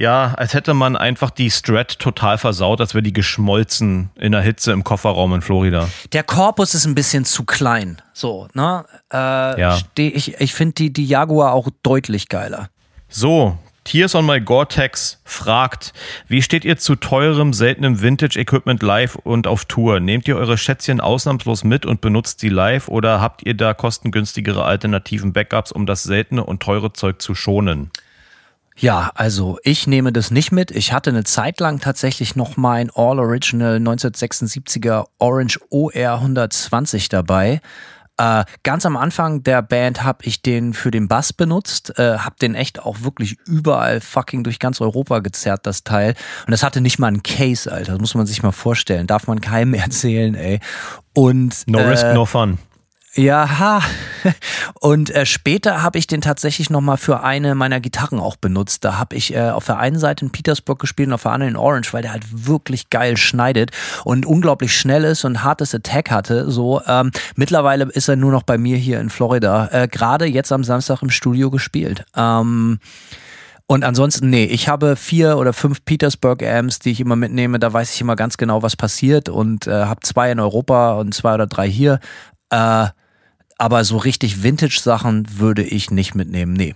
ja, als hätte man einfach die Strat total versaut, als wäre die geschmolzen in der Hitze im Kofferraum in Florida. Der Korpus ist ein bisschen zu klein. So, ne? Äh, ja. Ich, ich finde die, die Jaguar auch deutlich geiler. So, Tears on My Gore-Tex fragt, wie steht ihr zu teurem, seltenem Vintage-Equipment live und auf Tour? Nehmt ihr eure Schätzchen ausnahmslos mit und benutzt sie live oder habt ihr da kostengünstigere alternativen Backups, um das seltene und teure Zeug zu schonen? Ja, also ich nehme das nicht mit. Ich hatte eine Zeit lang tatsächlich noch mein All Original 1976er Orange OR 120 dabei. Äh, ganz am Anfang der Band habe ich den für den Bass benutzt, äh, habe den echt auch wirklich überall fucking durch ganz Europa gezerrt, das Teil. Und das hatte nicht mal einen Case, Alter. Das muss man sich mal vorstellen. Darf man keinem erzählen, ey. Und no äh, risk, no fun. Ja, ha. Und äh, später habe ich den tatsächlich nochmal für eine meiner Gitarren auch benutzt. Da habe ich äh, auf der einen Seite in Petersburg gespielt und auf der anderen in Orange, weil der halt wirklich geil schneidet und unglaublich schnell ist und hartes Attack hatte. So ähm, mittlerweile ist er nur noch bei mir hier in Florida. Äh, Gerade jetzt am Samstag im Studio gespielt. Ähm, und ansonsten, nee, ich habe vier oder fünf Petersburg Amps, die ich immer mitnehme. Da weiß ich immer ganz genau, was passiert und äh, habe zwei in Europa und zwei oder drei hier. Äh, aber so richtig Vintage-Sachen würde ich nicht mitnehmen. Nee.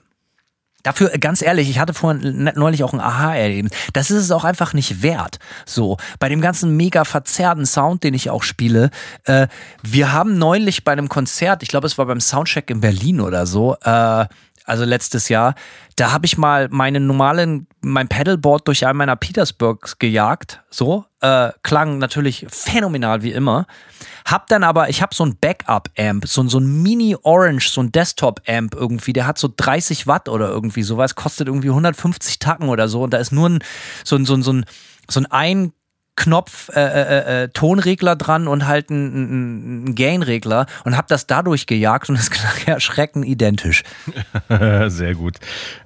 Dafür, ganz ehrlich, ich hatte vorhin neulich auch ein Aha-Erleben. Das ist es auch einfach nicht wert. So, bei dem ganzen mega verzerrten Sound, den ich auch spiele. Äh, wir haben neulich bei einem Konzert, ich glaube, es war beim Soundcheck in Berlin oder so, äh, also letztes Jahr, da habe ich mal meinen normalen, mein Pedalboard durch einen meiner Petersburgs gejagt. So, äh, klang natürlich phänomenal wie immer. Hab dann aber, ich habe so ein Backup-Amp, so, so ein Mini-Orange, so ein Desktop-Amp irgendwie, der hat so 30 Watt oder irgendwie sowas, kostet irgendwie 150 Tacken oder so und da ist nur ein, so ein, so ein, so ein, so ein Knopf äh, äh, äh, Tonregler dran und halt ein, ein Gain-Regler und habe das dadurch gejagt und es klang erschreckend identisch. Sehr gut.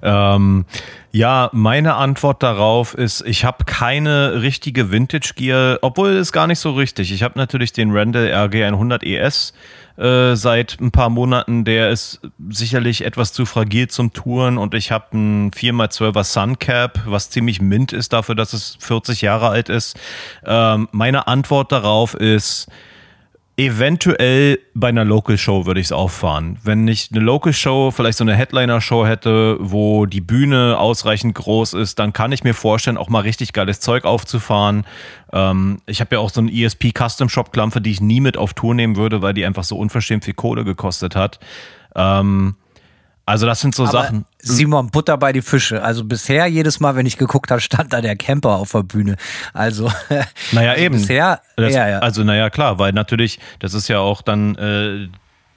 Ähm, ja, meine Antwort darauf ist, ich habe keine richtige Vintage Gear, obwohl es gar nicht so richtig. Ich habe natürlich den Randall RG 100 ES äh, seit ein paar Monaten. Der ist sicherlich etwas zu fragil zum Touren und ich habe ein 4x12er Suncap, was ziemlich mint ist dafür, dass es 40 Jahre alt ist. Ähm, meine Antwort darauf ist, Eventuell bei einer Local Show würde ich es auffahren. Wenn ich eine Local Show, vielleicht so eine Headliner Show hätte, wo die Bühne ausreichend groß ist, dann kann ich mir vorstellen, auch mal richtig geiles Zeug aufzufahren. Ähm, ich habe ja auch so eine ESP Custom Shop Klampfe, die ich nie mit auf Tour nehmen würde, weil die einfach so unverschämt viel Kohle gekostet hat. Ähm, also das sind so Aber Sachen. Simon, Butter bei die Fische. Also bisher, jedes Mal, wenn ich geguckt habe, stand da der Camper auf der Bühne. Also, naja, also eben. Bisher, das, ja, ja. Also, naja, klar, weil natürlich, das ist ja auch dann äh,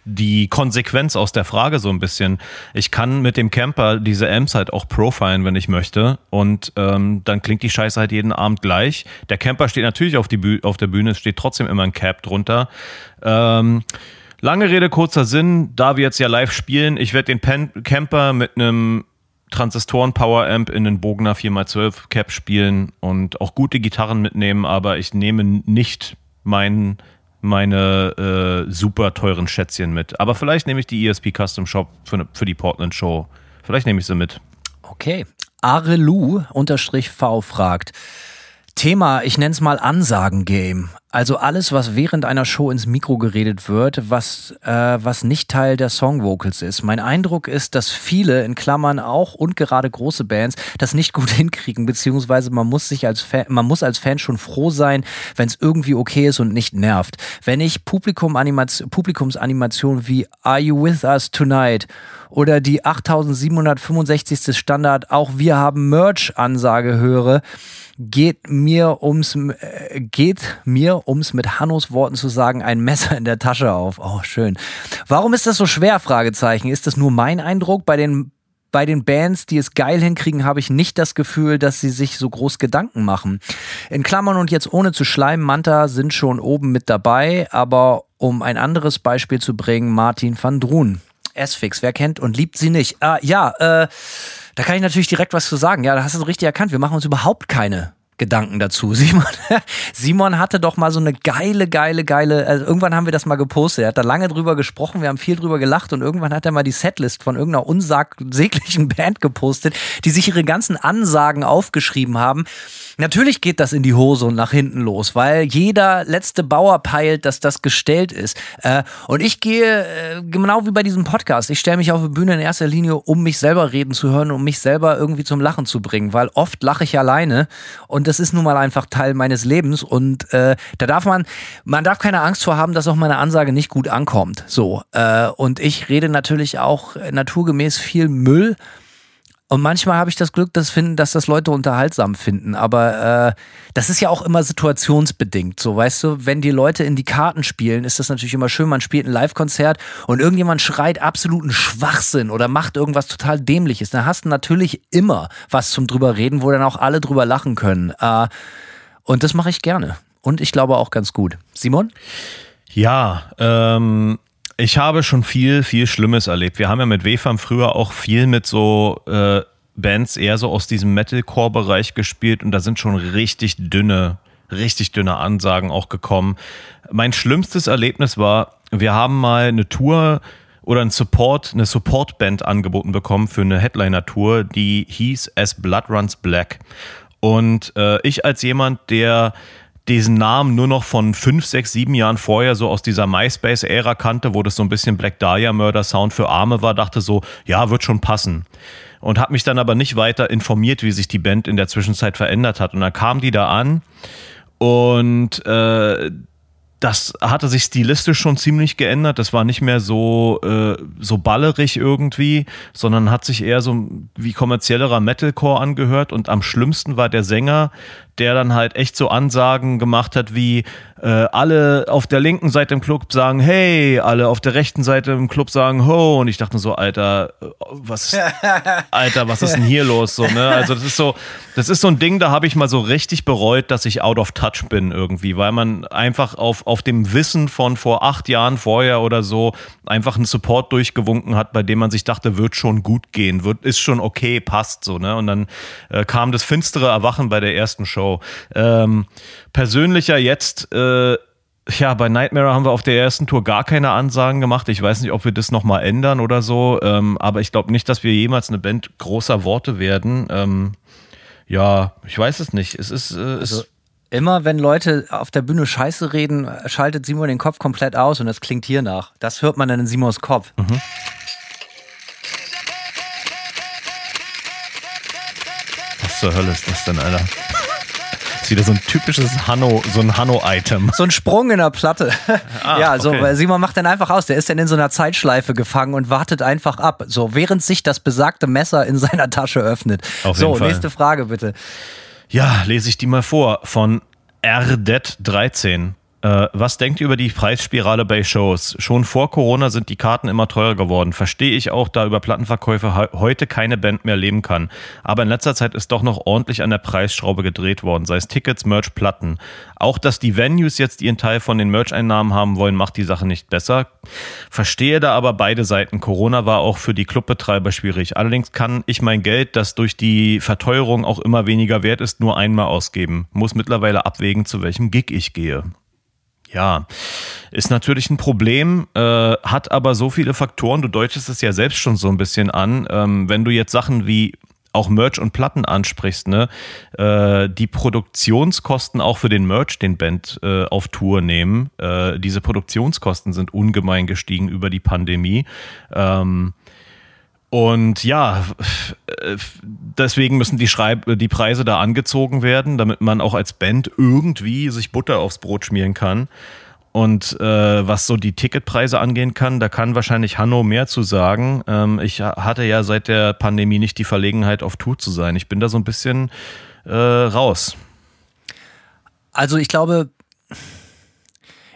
die Konsequenz aus der Frage so ein bisschen. Ich kann mit dem Camper diese Amps halt auch profilen, wenn ich möchte. Und ähm, dann klingt die Scheiße halt jeden Abend gleich. Der Camper steht natürlich auf, die Büh auf der Bühne, es steht trotzdem immer ein Cap drunter. Ähm, Lange Rede, kurzer Sinn, da wir jetzt ja live spielen, ich werde den Pen Camper mit einem Transistoren Power Amp in den Bogner 4x12 Cap spielen und auch gute Gitarren mitnehmen, aber ich nehme nicht mein, meine äh, super teuren Schätzchen mit. Aber vielleicht nehme ich die ESP Custom Shop für, für die Portland Show. Vielleicht nehme ich sie mit. Okay. Arelu unterstrich V fragt. Thema, ich nenne es mal Ansagen-Game. Also alles, was während einer Show ins Mikro geredet wird, was, äh, was nicht Teil der Songvocals ist. Mein Eindruck ist, dass viele, in Klammern auch und gerade große Bands, das nicht gut hinkriegen, beziehungsweise man muss sich als Fan, man muss als Fan schon froh sein, wenn es irgendwie okay ist und nicht nervt. Wenn ich Publikum Publikumsanimationen wie Are You With Us Tonight oder die 8765. Standard Auch Wir haben Merch-Ansage höre, geht mir ums äh, geht mir ums mit Hannos Worten zu sagen ein Messer in der Tasche auf. Oh schön. Warum ist das so schwer? Fragezeichen. Ist das nur mein Eindruck bei den bei den Bands, die es geil hinkriegen, habe ich nicht das Gefühl, dass sie sich so groß Gedanken machen. In Klammern und jetzt ohne zu schleimen, Manta sind schon oben mit dabei, aber um ein anderes Beispiel zu bringen, Martin van Druun. S-Fix, wer kennt und liebt sie nicht? Ah, ja, äh, da kann ich natürlich direkt was zu sagen. Ja, da hast du richtig erkannt. Wir machen uns überhaupt keine Gedanken dazu. Simon, Simon hatte doch mal so eine geile, geile, geile, also irgendwann haben wir das mal gepostet. Er hat da lange drüber gesprochen, wir haben viel drüber gelacht und irgendwann hat er mal die Setlist von irgendeiner unsagsäglichen Band gepostet, die sich ihre ganzen Ansagen aufgeschrieben haben. Natürlich geht das in die Hose und nach hinten los, weil jeder letzte Bauer peilt, dass das gestellt ist. Äh, und ich gehe äh, genau wie bei diesem Podcast. Ich stelle mich auf die Bühne in erster Linie, um mich selber reden zu hören, um mich selber irgendwie zum Lachen zu bringen, weil oft lache ich alleine und das ist nun mal einfach Teil meines Lebens und äh, da darf man, man darf keine Angst vor haben, dass auch meine Ansage nicht gut ankommt. So äh, und ich rede natürlich auch naturgemäß viel Müll und manchmal habe ich das Glück, dass, finden, dass das Leute unterhaltsam finden. Aber äh, das ist ja auch immer situationsbedingt. So, weißt du, wenn die Leute in die Karten spielen, ist das natürlich immer schön. Man spielt ein Live-Konzert und irgendjemand schreit absoluten Schwachsinn oder macht irgendwas total Dämliches. Dann hast du natürlich immer was zum drüber reden, wo dann auch alle drüber lachen können. Äh, und das mache ich gerne. Und ich glaube auch ganz gut. Simon? Ja, ähm, ich habe schon viel, viel Schlimmes erlebt. Wir haben ja mit WFAM früher auch viel mit so äh, Bands eher so aus diesem Metalcore-Bereich gespielt und da sind schon richtig dünne, richtig dünne Ansagen auch gekommen. Mein schlimmstes Erlebnis war, wir haben mal eine Tour oder ein Support, eine Support-Band angeboten bekommen für eine Headliner-Tour, die hieß As Blood Runs Black. Und äh, ich als jemand, der diesen Namen nur noch von fünf, sechs, sieben Jahren vorher so aus dieser MySpace-Ära kannte, wo das so ein bisschen Black Dahlia-Murder-Sound für Arme war, dachte so, ja, wird schon passen. Und habe mich dann aber nicht weiter informiert, wie sich die Band in der Zwischenzeit verändert hat. Und dann kam die da an und äh, das hatte sich stilistisch schon ziemlich geändert. Das war nicht mehr so, äh, so ballerig irgendwie, sondern hat sich eher so wie kommerziellerer Metalcore angehört. Und am schlimmsten war der Sänger, der dann halt echt so Ansagen gemacht hat wie äh, alle auf der linken Seite im Club sagen hey, alle auf der rechten Seite im Club sagen ho und ich dachte so Alter, äh, was Alter, was ist denn hier los so, ne? Also das ist so das ist so ein Ding, da habe ich mal so richtig bereut, dass ich out of touch bin irgendwie, weil man einfach auf auf dem Wissen von vor acht Jahren vorher oder so einfach einen Support durchgewunken hat, bei dem man sich dachte, wird schon gut gehen, wird ist schon okay, passt so, ne? Und dann äh, kam das finstere Erwachen bei der ersten Show Show. Ähm, persönlicher jetzt, äh, ja, bei Nightmare haben wir auf der ersten Tour gar keine Ansagen gemacht. Ich weiß nicht, ob wir das nochmal ändern oder so. Ähm, aber ich glaube nicht, dass wir jemals eine Band großer Worte werden. Ähm, ja, ich weiß es nicht. Es ist. Äh, also es immer, wenn Leute auf der Bühne Scheiße reden, schaltet Simon den Kopf komplett aus und das klingt hier nach. Das hört man dann in Simons Kopf. Mhm. Was zur Hölle ist das denn, Alter? Ist wieder so ein typisches Hanno, so ein Hanno-Item. So ein Sprung in der Platte. Ah, ja, so, okay. Simon macht dann einfach aus. Der ist dann in so einer Zeitschleife gefangen und wartet einfach ab. So, während sich das besagte Messer in seiner Tasche öffnet. Auf so, nächste Frage bitte. Ja, lese ich die mal vor. Von RDET13. Äh, was denkt ihr über die Preisspirale bei Shows? Schon vor Corona sind die Karten immer teurer geworden. Verstehe ich auch, da über Plattenverkäufe heute keine Band mehr leben kann. Aber in letzter Zeit ist doch noch ordentlich an der Preisschraube gedreht worden, sei es Tickets, Merch, Platten. Auch, dass die Venues jetzt ihren Teil von den Merch-Einnahmen haben wollen, macht die Sache nicht besser. Verstehe da aber beide Seiten. Corona war auch für die Clubbetreiber schwierig. Allerdings kann ich mein Geld, das durch die Verteuerung auch immer weniger wert ist, nur einmal ausgeben. Muss mittlerweile abwägen, zu welchem Gig ich gehe. Ja, ist natürlich ein Problem, äh, hat aber so viele Faktoren. Du deutest es ja selbst schon so ein bisschen an. Ähm, wenn du jetzt Sachen wie auch Merch und Platten ansprichst, ne, äh, die Produktionskosten auch für den Merch, den Band äh, auf Tour nehmen, äh, diese Produktionskosten sind ungemein gestiegen über die Pandemie. Ähm, und ja, deswegen müssen die, Schreib die Preise da angezogen werden, damit man auch als Band irgendwie sich Butter aufs Brot schmieren kann. Und äh, was so die Ticketpreise angehen kann, da kann wahrscheinlich Hanno mehr zu sagen. Ähm, ich hatte ja seit der Pandemie nicht die Verlegenheit, auf Tour zu sein. Ich bin da so ein bisschen äh, raus. Also ich glaube,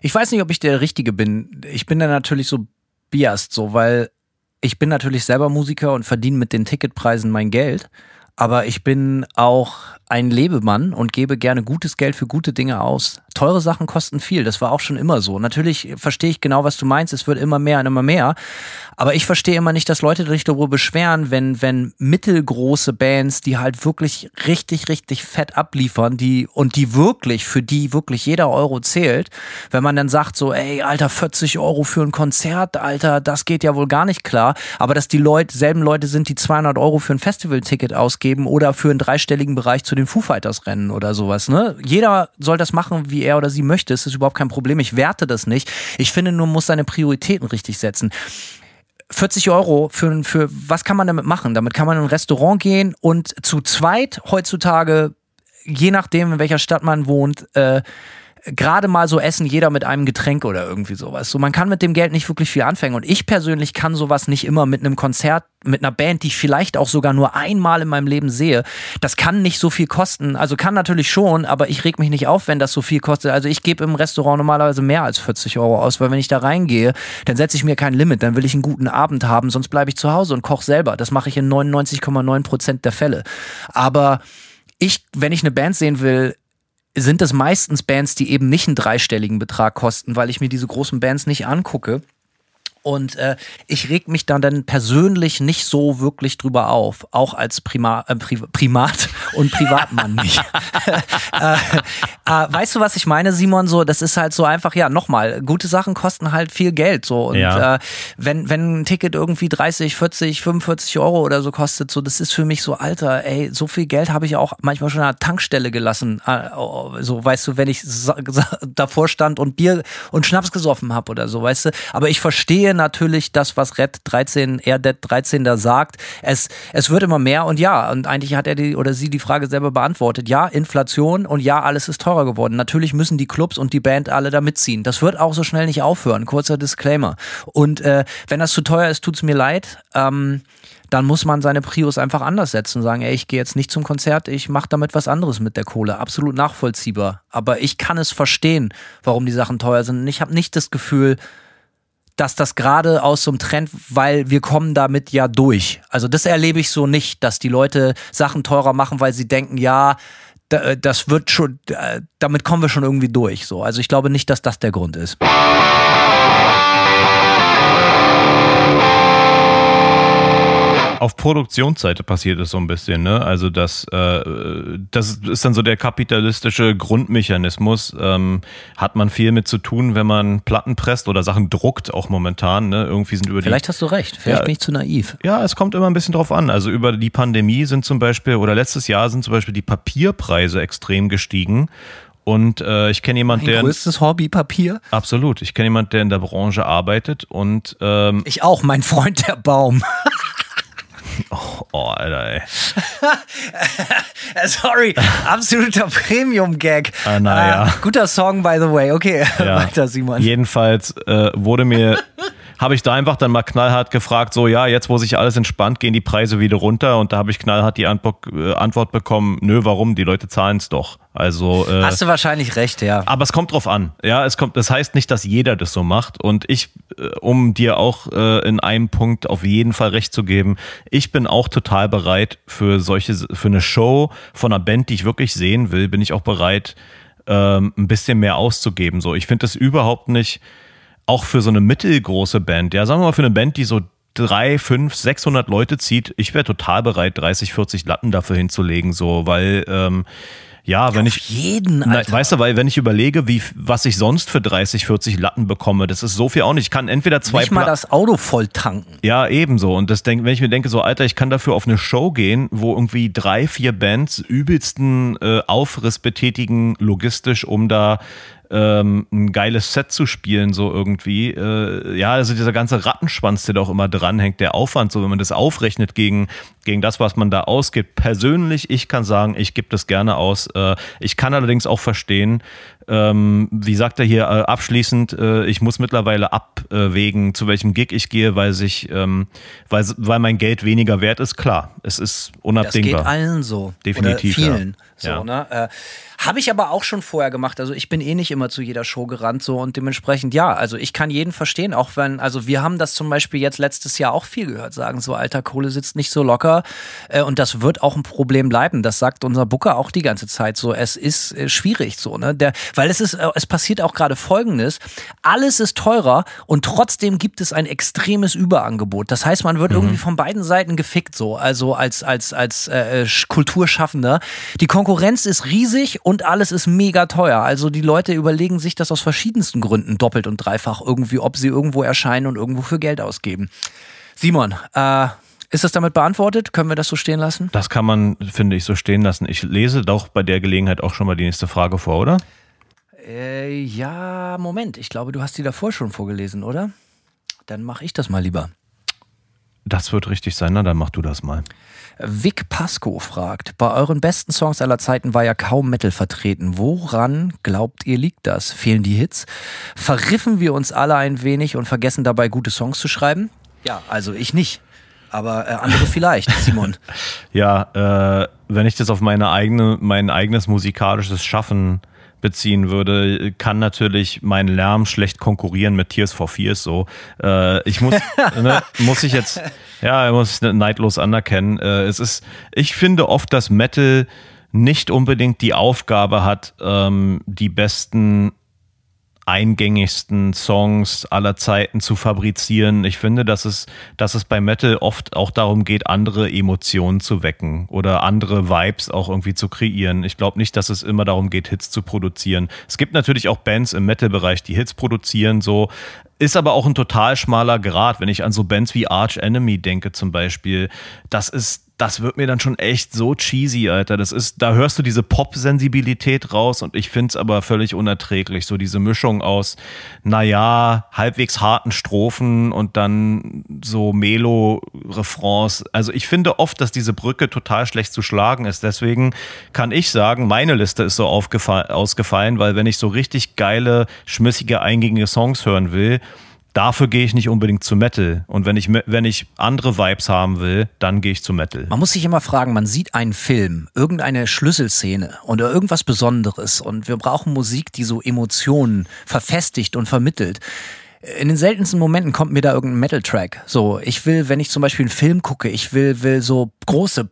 ich weiß nicht, ob ich der Richtige bin. Ich bin da natürlich so biased, so, weil ich bin natürlich selber Musiker und verdiene mit den Ticketpreisen mein Geld, aber ich bin auch ein Lebemann und gebe gerne gutes Geld für gute Dinge aus. Teure Sachen kosten viel, das war auch schon immer so. Natürlich verstehe ich genau, was du meinst, es wird immer mehr und immer mehr. Aber ich verstehe immer nicht, dass Leute sich darüber beschweren, wenn, wenn mittelgroße Bands, die halt wirklich richtig, richtig fett abliefern, die, und die wirklich, für die wirklich jeder Euro zählt, wenn man dann sagt so, ey, Alter, 40 Euro für ein Konzert, Alter, das geht ja wohl gar nicht klar. Aber dass die Leute, selben Leute sind, die 200 Euro für ein Festivalticket ausgeben oder für einen dreistelligen Bereich zu den Foo Fighters rennen oder sowas. Ne? Jeder soll das machen, wie er oder sie möchte. Es ist überhaupt kein Problem. Ich werte das nicht. Ich finde nur, muss seine Prioritäten richtig setzen. 40 Euro für, für was kann man damit machen? Damit kann man in ein Restaurant gehen und zu zweit heutzutage, je nachdem, in welcher Stadt man wohnt, äh, gerade mal so essen, jeder mit einem Getränk oder irgendwie sowas. So, man kann mit dem Geld nicht wirklich viel anfangen. Und ich persönlich kann sowas nicht immer mit einem Konzert, mit einer Band, die ich vielleicht auch sogar nur einmal in meinem Leben sehe. Das kann nicht so viel kosten. Also kann natürlich schon, aber ich reg mich nicht auf, wenn das so viel kostet. Also ich gebe im Restaurant normalerweise mehr als 40 Euro aus, weil wenn ich da reingehe, dann setze ich mir kein Limit. Dann will ich einen guten Abend haben, sonst bleibe ich zu Hause und koche selber. Das mache ich in 99,9 Prozent der Fälle. Aber ich, wenn ich eine Band sehen will, sind es meistens Bands, die eben nicht einen dreistelligen Betrag kosten, weil ich mir diese großen Bands nicht angucke. Und äh, ich reg mich dann, dann persönlich nicht so wirklich drüber auf, auch als Prima, äh, Primat und Privatmann nicht. äh, äh, weißt du, was ich meine, Simon? So, das ist halt so einfach, ja, nochmal, gute Sachen kosten halt viel Geld. So. Und ja. äh, wenn, wenn ein Ticket irgendwie 30, 40, 45 Euro oder so kostet, so, das ist für mich so, Alter, ey, so viel Geld habe ich auch manchmal schon an der Tankstelle gelassen. Äh, so, weißt du, wenn ich davor stand und Bier und Schnaps gesoffen habe oder so, weißt du. Aber ich verstehe natürlich das, was Red 13, RDED 13 da sagt. Es, es wird immer mehr und ja, und eigentlich hat er die oder sie die Frage selber beantwortet. Ja, Inflation und ja, alles ist teurer geworden. Natürlich müssen die Clubs und die Band alle da mitziehen. Das wird auch so schnell nicht aufhören. Kurzer Disclaimer. Und äh, wenn das zu teuer ist, tut's mir leid. Ähm, dann muss man seine Prios einfach anders setzen und sagen, ey, ich gehe jetzt nicht zum Konzert, ich mache damit was anderes mit der Kohle. Absolut nachvollziehbar. Aber ich kann es verstehen, warum die Sachen teuer sind. Und ich habe nicht das Gefühl, dass das gerade aus so einem Trend, weil wir kommen damit ja durch. Also das erlebe ich so nicht, dass die Leute Sachen teurer machen, weil sie denken, ja, äh, das wird schon, äh, damit kommen wir schon irgendwie durch. So, also ich glaube nicht, dass das der Grund ist. Auf Produktionsseite passiert es so ein bisschen, ne? Also das, äh, das ist dann so der kapitalistische Grundmechanismus. Ähm, hat man viel mit zu tun, wenn man Platten presst oder Sachen druckt, auch momentan. Ne? Irgendwie sind über die. Vielleicht hast du recht, vielleicht Ja. bin ich zu naiv. Ja, es kommt immer ein bisschen drauf an. Also über die Pandemie sind zum Beispiel, oder letztes Jahr sind zum Beispiel die Papierpreise extrem gestiegen. Und äh, ich kenne jemanden, der. größtes Hobby Papier. Absolut. Ich kenne jemanden, der in der Branche arbeitet und ähm, Ich auch, mein Freund der Baum. oh, Alter, ey. Sorry, absoluter Premium-Gag. Ah, na ja. Äh, guter Song, by the way. Okay, Ja. weiter, Simon. Jedenfalls äh, wurde mir, habe ich da einfach dann mal knallhart gefragt, so ja, jetzt wo sich alles entspannt, gehen die Preise wieder runter und da habe ich knallhart die Antwort, äh, Antwort bekommen, nö, warum? Die Leute zahlen es doch. Also äh, Hast du wahrscheinlich recht, ja. aber es kommt drauf an. Ja, es kommt, das heißt nicht, dass jeder das so macht. Und ich, äh, um dir auch äh, in einem Punkt auf jeden Fall recht zu geben, ich bin auch total bereit für solche, für eine Show von einer Band, die ich wirklich sehen will, bin ich auch bereit, ähm, ein bisschen mehr auszugeben. So, ich finde das überhaupt nicht, auch für so eine mittelgroße Band, ja, sagen wir mal für eine Band, die so drei, fünf, 600 Leute zieht, ich wäre total bereit, 30, 40 Latten dafür hinzulegen, so, weil, ähm, ja, wenn ich, jeden, na, Alter. weißt du, weil wenn ich überlege, wie, was ich sonst für 30, 40 Latten bekomme, das ist so viel auch nicht. Ich kann entweder zwei Nicht mal Pla- das Auto voll tanken. ja, ebenso. Und das denk, wenn ich mir denke, so, Alter, ich kann dafür auf eine Show gehen, wo irgendwie drei, vier Bands übelsten äh, Aufriss betätigen, logistisch, um da ähm, ein geiles Set zu spielen, so irgendwie. Äh, ja, also dieser ganze Rattenschwanz, der da auch immer dranhängt, der Aufwand, so wenn man das aufrechnet gegen, gegen das, was man da ausgibt. Persönlich, ich kann sagen, ich gebe das gerne aus. Äh, ich kann allerdings auch verstehen, ähm, wie sagt er hier äh, abschließend, äh, ich muss mittlerweile abwägen, zu welchem Gig ich gehe, weil sich, ähm, weil, weil mein Geld weniger wert ist. Klar, es ist Das geht unabdingbar. allen so. Definitiv, Oder vielen. ja. So, ne? Äh, Habe ich aber auch schon vorher gemacht. Also ich bin eh nicht immer zu jeder Show gerannt so und dementsprechend ja. Also ich kann jeden verstehen, auch wenn, also wir haben das zum Beispiel jetzt letztes Jahr auch viel gehört, sagen so, alter Kohle sitzt nicht so locker äh, und das wird auch ein Problem bleiben. Das sagt unser Booker auch die ganze Zeit so. Es ist äh, schwierig so, ne? Der, weil es ist, äh, es passiert auch gerade Folgendes: Alles ist teurer und trotzdem gibt es ein extremes Überangebot. Das heißt, man wird irgendwie von beiden Seiten gefickt so. Also als als als äh, Sch- Kulturschaffender. Die Konkurrenz ist riesig und alles ist mega teuer. Also die Leute überlegen sich das aus verschiedensten Gründen doppelt und dreifach irgendwie, ob sie irgendwo erscheinen und irgendwo für Geld ausgeben. Simon, äh, ist das damit beantwortet? Können wir das so stehen lassen? Das kann man, finde ich, so stehen lassen. Ich lese doch bei der Gelegenheit auch schon mal die nächste Frage vor, oder? Äh, ja, Moment. Ich glaube, du hast die davor schon vorgelesen, oder? Dann mache ich das mal lieber. Das wird richtig sein, na dann mach du das mal. Vic Pasco fragt, bei euren besten Songs aller Zeiten war ja kaum Metal vertreten. Woran glaubt ihr liegt das? Fehlen die Hits? Verriffen wir uns alle ein wenig und vergessen dabei gute Songs zu schreiben? Ja, also ich nicht. Aber äh, andere vielleicht, Simon. Ja, äh, wenn ich das auf meine eigene, mein eigenes musikalisches Schaffen beziehen würde, kann natürlich mein Lärm schlecht konkurrieren mit Tears for Fears so. Äh, ich muss, ne, muss ich jetzt, ja, muss ich neidlos anerkennen. Äh, es ist, ich finde oft, dass Metal nicht unbedingt die Aufgabe hat, ähm, die besten eingängigsten Songs aller Zeiten zu fabrizieren. Ich finde, dass es, dass es bei Metal oft auch darum geht, andere Emotionen zu wecken oder andere Vibes auch irgendwie zu kreieren. Ich glaube nicht, dass es immer darum geht, Hits zu produzieren. Es gibt natürlich auch Bands im Metal-Bereich, die Hits produzieren, so. Ist aber auch ein total schmaler Grad, wenn ich an so Bands wie Arch Enemy denke zum Beispiel. Das ist das wird mir dann schon echt so cheesy, Alter. Das ist, da hörst du diese Pop-Sensibilität raus und ich find's aber völlig unerträglich. So diese Mischung aus, naja, halbwegs harten Strophen und dann so Melo-Refrains. Also ich finde oft, dass diese Brücke total schlecht zu schlagen ist. Deswegen kann ich sagen, meine Liste ist so ausgefallen, weil wenn ich so richtig geile, schmissige, eingängige Songs hören will, Dafür gehe ich nicht unbedingt zu Metal. Und wenn ich, wenn ich andere Vibes haben will, dann gehe ich zu Metal. Man muss sich immer fragen, man sieht einen Film, irgendeine Schlüsselszene oder irgendwas Besonderes und wir brauchen Musik, die so Emotionen verfestigt und vermittelt. In den seltensten Momenten kommt mir da irgendein Metal-Track. So, ich will, wenn ich zum Beispiel einen Film gucke, ich will, will so große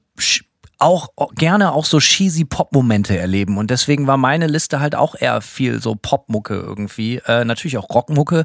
auch gerne auch so cheesy Pop-Momente erleben. Und deswegen war meine Liste halt auch eher viel so Popmucke irgendwie. Äh, natürlich auch Rockmucke.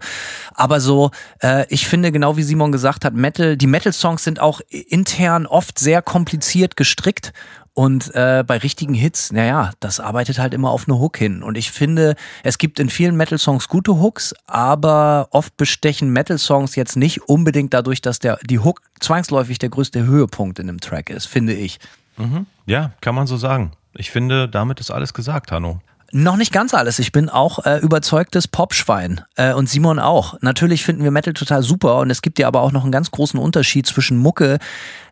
Aber so, äh, ich finde, genau wie Simon gesagt hat, Metal, die Metal-Songs sind auch intern oft sehr kompliziert gestrickt. Und äh, bei richtigen Hits, naja, das arbeitet halt immer auf eine Hook hin. Und ich finde, es gibt in vielen Metal-Songs gute Hooks, aber oft bestechen Metal-Songs jetzt nicht unbedingt dadurch, dass der, die Hook zwangsläufig der größte Höhepunkt in einem Track ist, finde ich. Mhm. Ja, kann man so sagen. Ich finde, damit ist alles gesagt, Hanno. Noch nicht ganz alles. Ich bin auch äh, überzeugtes Popschwein äh, und Simon auch. Natürlich finden wir Metal total super und es gibt ja aber auch noch einen ganz großen Unterschied zwischen Mucke,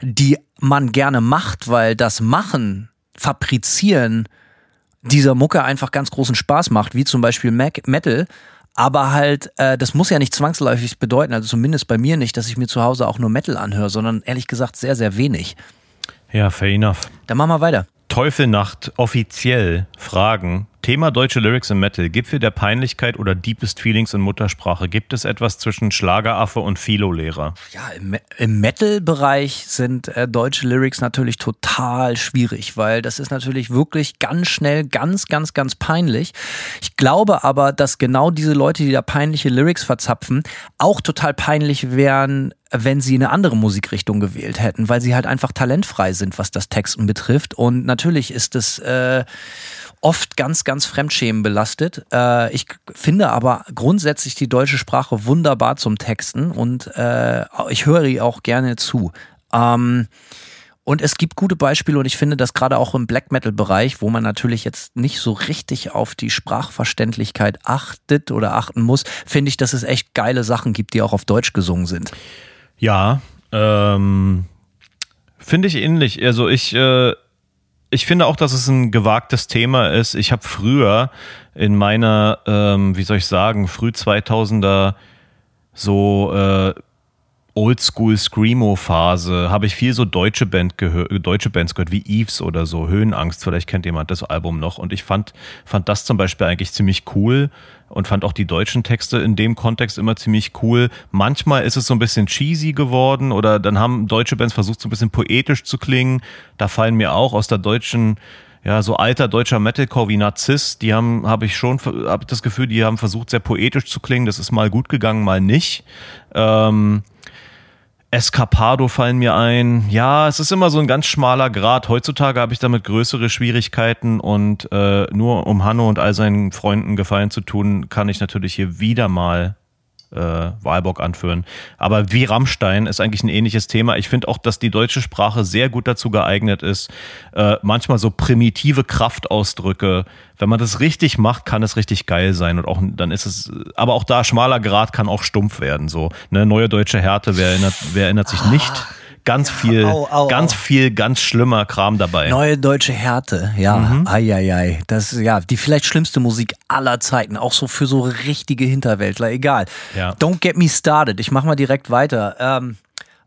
die man gerne macht, weil das Machen, Fabrizieren dieser Mucke einfach ganz großen Spaß macht, wie zum Beispiel Mac Metal. Aber halt, äh, das muss ja nicht zwangsläufig bedeuten, also zumindest bei mir nicht, dass ich mir zu Hause auch nur Metal anhöre, sondern ehrlich gesagt sehr, sehr wenig. Ja, fair enough. Dann machen wir weiter. Teufelnacht offiziell Fragen. Thema deutsche Lyrics im Metal. Gipfel der Peinlichkeit oder Deepest Feelings in Muttersprache? Gibt es etwas zwischen Schlageraffe und Philo-Lehrer? Ja, im, im Metal-Bereich sind äh, deutsche Lyrics natürlich total schwierig, weil das ist natürlich wirklich ganz schnell ganz, ganz, ganz peinlich. Ich glaube aber, dass genau diese Leute, die da peinliche Lyrics verzapfen, auch total peinlich wären, wenn sie eine andere Musikrichtung gewählt hätten, weil sie halt einfach talentfrei sind, was das Texten betrifft. Und natürlich ist es äh, oft ganz, ganz Fremdschämen belastet. Äh, ich finde aber grundsätzlich die deutsche Sprache wunderbar zum Texten und äh, ich höre ihr auch gerne zu. Ähm, und es gibt gute Beispiele und ich finde, dass gerade auch im Black Metal Bereich, wo man natürlich jetzt nicht so richtig auf die Sprachverständlichkeit achtet oder achten muss, finde ich, dass es echt geile Sachen gibt, die auch auf Deutsch gesungen sind. Ja, ähm, finde ich ähnlich. Also ich, äh, ich finde auch, dass es ein gewagtes Thema ist. Ich habe früher in meiner, ähm, wie soll ich sagen, früh 2000er so äh, Oldschool Screamo Phase habe ich viel so deutsche Band deutsche Bands gehört wie Eves oder so Höhenangst vielleicht kennt jemand das Album noch und ich fand fand das zum Beispiel eigentlich ziemlich cool und fand auch die deutschen Texte in dem Kontext immer ziemlich cool. Manchmal ist es so ein bisschen cheesy geworden oder dann haben deutsche Bands versucht so ein bisschen poetisch zu klingen. Da fallen mir auch aus der deutschen ja, so alter deutscher Metalcore wie Narziss, die haben, habe ich schon, habe das Gefühl, die haben versucht, sehr poetisch zu klingen. Das ist mal gut gegangen, mal nicht. Ähm, Escapado fallen mir ein. Ja, es ist immer so ein ganz schmaler Grad. Heutzutage habe ich damit größere Schwierigkeiten und äh, nur um Hanno und all seinen Freunden Gefallen zu tun, kann ich natürlich hier wieder mal äh, Wahlbock anführen. Aber wie Rammstein ist eigentlich ein ähnliches Thema. Ich finde auch, dass die deutsche Sprache sehr gut dazu geeignet ist, äh, manchmal so primitive Kraftausdrücke, wenn man das richtig macht, kann es richtig geil sein. Und auch dann ist es, aber auch da schmaler Grad kann auch stumpf werden. So, ne, neue deutsche Härte, wer erinnert, wer erinnert sich nicht? Ganz viel, au, au, ganz au. viel, ganz schlimmer Kram dabei. Neue deutsche Härte, ja. Mhm. Eieiei. Das ist ja die vielleicht schlimmste Musik aller Zeiten. Auch so für so richtige Hinterwäldler. Egal. Ja. Don't get me started. Ich mach mal direkt weiter. Ähm,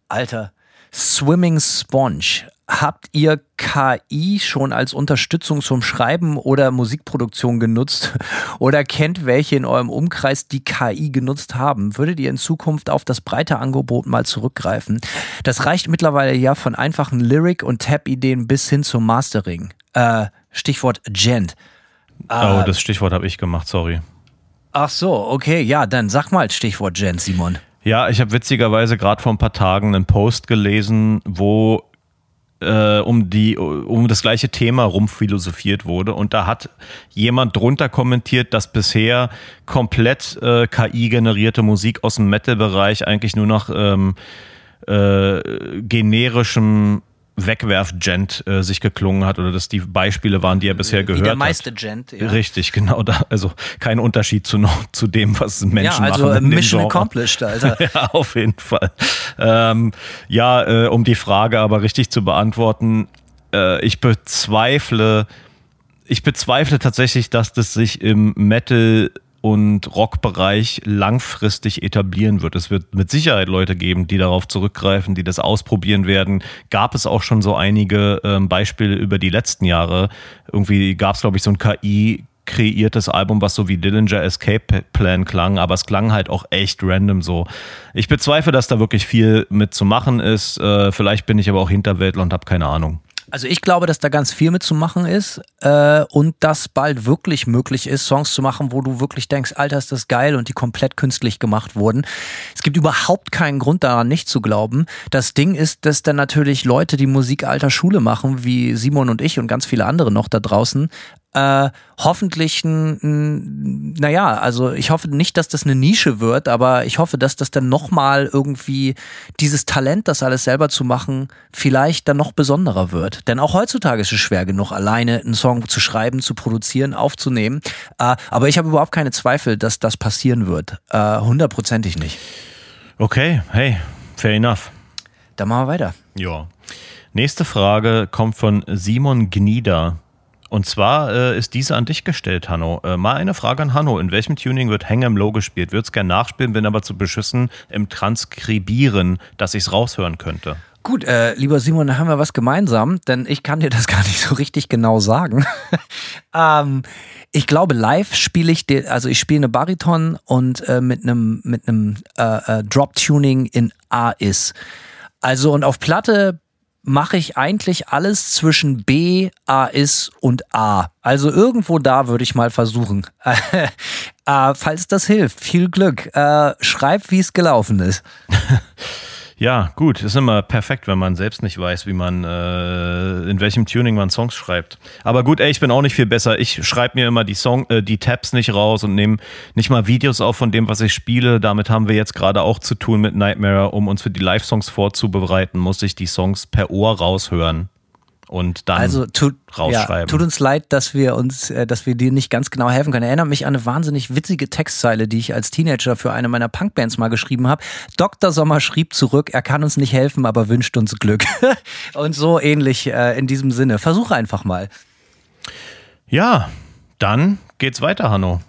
Alter. Swimming Sponge habt ihr KI schon als Unterstützung zum Schreiben oder Musikproduktion genutzt oder kennt welche in eurem Umkreis, die KI genutzt haben? Würdet ihr in Zukunft auf das breite Angebot mal zurückgreifen? Das reicht mittlerweile ja von einfachen Lyric- und Tab-Ideen bis hin zum Mastering. Äh, Stichwort Gent. Äh, oh, das Stichwort habe ich gemacht, sorry. Ach so, okay, ja, dann sag mal Stichwort Gent, Simon. Ja, ich habe witzigerweise gerade vor ein paar Tagen einen Post gelesen, wo äh, um die um das gleiche Thema rumphilosophiert wurde. Und da hat jemand drunter kommentiert, dass bisher komplett äh, KI generierte Musik aus dem Metal-Bereich eigentlich nur noch ähm, äh, generischem Wegwerf-Gent äh, sich geklungen hat oder dass die Beispiele waren, die er bisher gehört hat. Der meiste Gent, ja. Richtig, genau. Da, also kein Unterschied zu, zu dem, was Menschen ja, also machen. Mission accomplished, Alter. ja, auf jeden Fall. Ähm, ja, äh, um die Frage aber richtig zu beantworten, äh, ich bezweifle, ich bezweifle tatsächlich, dass das sich im Metal und Rockbereich langfristig etablieren wird. Es wird mit Sicherheit Leute geben, die darauf zurückgreifen, die das ausprobieren werden. Gab es auch schon so einige ähm, Beispiele über die letzten Jahre. Irgendwie gab es, glaube ich, so ein KI kreiertes Album, was so wie Dillinger Escape Plan klang, aber es klang halt auch echt random so. Ich bezweifle, dass da wirklich viel mit zu machen ist. Äh, vielleicht bin ich aber auch Hinterwäldler und habe keine Ahnung. Also ich glaube, dass da ganz viel mitzumachen ist äh, und dass bald wirklich möglich ist, Songs zu machen, wo du wirklich denkst, Alter, ist das geil und die komplett künstlich gemacht wurden. Es gibt überhaupt keinen Grund daran, nicht zu glauben. Das Ding ist, dass dann natürlich Leute, die Musik alter Schule machen, wie Simon und ich und ganz viele andere noch da draußen, äh, hoffentlich ein, naja, also ich hoffe nicht, dass das eine Nische wird, aber ich hoffe, dass das dann nochmal irgendwie dieses Talent, das alles selber zu machen, vielleicht dann noch besonderer wird. Denn auch heutzutage ist es schwer genug, alleine einen Song zu schreiben, zu produzieren, aufzunehmen. Äh, aber ich habe überhaupt keine Zweifel, dass das passieren wird. Äh, hundertprozentig nicht. Okay, hey, fair enough. Dann machen wir weiter. Ja. Nächste Frage kommt von Simon Gnieder. Und zwar äh, ist diese an dich gestellt, Hanno. Äh, mal eine Frage an Hanno. In welchem Tuning wird Hang im Low gespielt? Würde es gerne nachspielen, bin aber zu beschissen im Transkribieren, dass ich es raushören könnte. Gut, äh, lieber Simon, da haben wir was gemeinsam, denn ich kann dir das gar nicht so richtig genau sagen. ähm, ich glaube, live spiele ich, den, also ich spiele eine Bariton und äh, mit einem mit einem äh, äh, Drop Tuning in A ist. Also und auf Platte mache ich eigentlich alles zwischen B, A ist und A. Also irgendwo da würde ich mal versuchen. äh, falls das hilft, viel Glück. Äh, schreib, wie es gelaufen ist. Ja, gut, ist immer perfekt, wenn man selbst nicht weiß, wie man, äh, in welchem Tuning man Songs schreibt. Aber gut, ey, ich bin auch nicht viel besser. Ich schreibe mir immer die Song, äh, die Tabs nicht raus und nehme nicht mal Videos auf von dem, was ich spiele. Damit haben wir jetzt gerade auch zu tun mit Nightmare. Um uns für die Live-Songs vorzubereiten, muss ich die Songs per Ohr raushören und dann also tut, rausschreiben. Ja, tut uns leid, dass wir uns, äh, dass wir dir nicht ganz genau helfen können. Erinnert mich an eine wahnsinnig witzige Textzeile, die ich als Teenager für eine meiner Punkbands mal geschrieben habe. Dr. Sommer schrieb zurück, er kann uns nicht helfen, aber wünscht uns Glück. und so ähnlich äh, in diesem Sinne. Versuch einfach mal. Ja, dann geht's weiter, Hanno.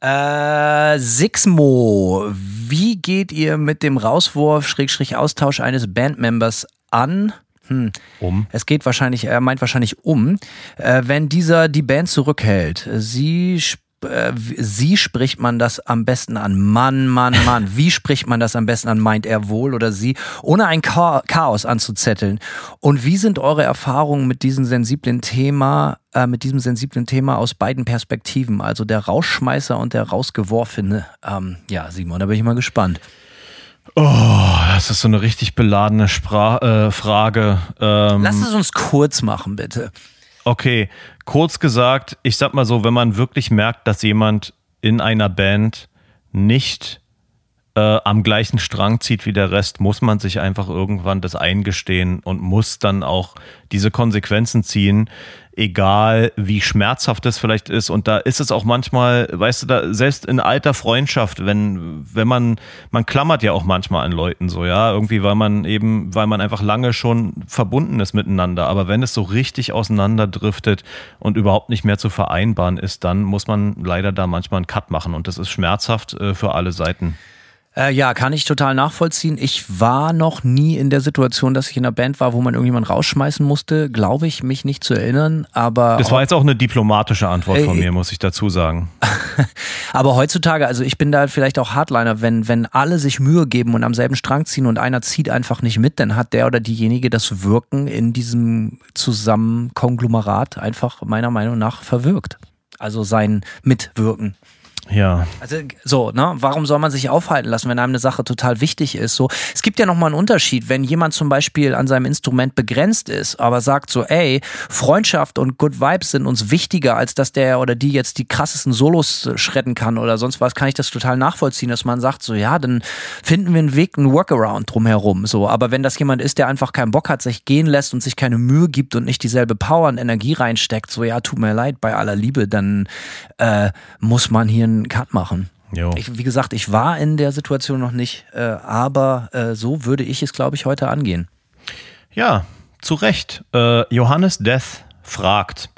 Äh, Sixmo, wie geht ihr mit dem Rauswurf, Schrägstrich Austausch eines Bandmembers an? Hm. Um. Es geht wahrscheinlich, er meint wahrscheinlich um, äh, wenn dieser die Band zurückhält. Sie äh, Sie spricht man das am besten an. Mann, Mann, Mann. Wie spricht man das am besten an? Meint er wohl oder sie? Ohne ein Chaos anzuzetteln. Und wie sind eure Erfahrungen mit diesem sensiblen Thema, äh, mit diesem sensiblen Thema aus beiden Perspektiven? Also der Rausschmeißer und der Rausgeworfene. Ähm, ja, Simon, da bin ich mal gespannt. Oh, das ist so eine richtig beladene Spra äh, Frage. Ähm, Lass es uns kurz machen, bitte. Okay, kurz gesagt, ich sag mal so, wenn man wirklich merkt, dass jemand in einer Band nicht äh, am gleichen Strang zieht wie der Rest, muss man sich einfach irgendwann das eingestehen und muss dann auch diese Konsequenzen ziehen egal wie schmerzhaft es vielleicht ist. Und da ist es auch manchmal, weißt du, da selbst in alter Freundschaft, wenn, wenn man, man klammert ja auch manchmal an Leuten so, ja, irgendwie, weil man eben, weil man einfach lange schon verbunden ist miteinander. Aber wenn es so richtig auseinanderdriftet und überhaupt nicht mehr zu vereinbaren ist, dann muss man leider da manchmal einen Cut machen. Und das ist schmerzhaft äh, für alle Seiten. Äh, ja, kann ich total nachvollziehen. Ich war noch nie in der Situation, dass ich in einer Band war, wo man irgendjemand rausschmeißen musste. Glaube ich, mich nicht zu erinnern. Aber das war jetzt auch eine diplomatische Antwort äh, von mir, muss ich dazu sagen. aber heutzutage, also ich bin da vielleicht auch Hardliner, wenn, wenn alle sich Mühe geben und am selben Strang ziehen und einer zieht einfach nicht mit, dann hat der oder diejenige das Wirken in diesem Zusammenkonglomerat einfach meiner Meinung nach verwirkt. Also sein Mitwirken. Ja. Also so, ne? Warum soll man sich aufhalten lassen, wenn einem eine Sache total wichtig ist? So, es gibt ja nochmal einen Unterschied, wenn jemand zum Beispiel an seinem Instrument begrenzt ist, aber sagt so, ey, Freundschaft und Good Vibes sind uns wichtiger, als dass der oder die jetzt die krassesten Solos schredden kann oder sonst was, kann ich das total nachvollziehen, dass man sagt so, ja, dann finden wir einen Weg, einen Workaround drumherum. So, aber wenn das jemand ist, der einfach keinen Bock hat, sich gehen lässt und sich keine Mühe gibt und nicht dieselbe Power und Energie reinsteckt, so ja, tut mir leid, bei aller Liebe, dann äh, muss man hier ein einen Cut machen. Ich, wie gesagt, ich war in der Situation noch nicht, äh, aber äh, so würde ich es, glaube ich, heute angehen. Ja, zu Recht. Äh, Johannes Death fragt,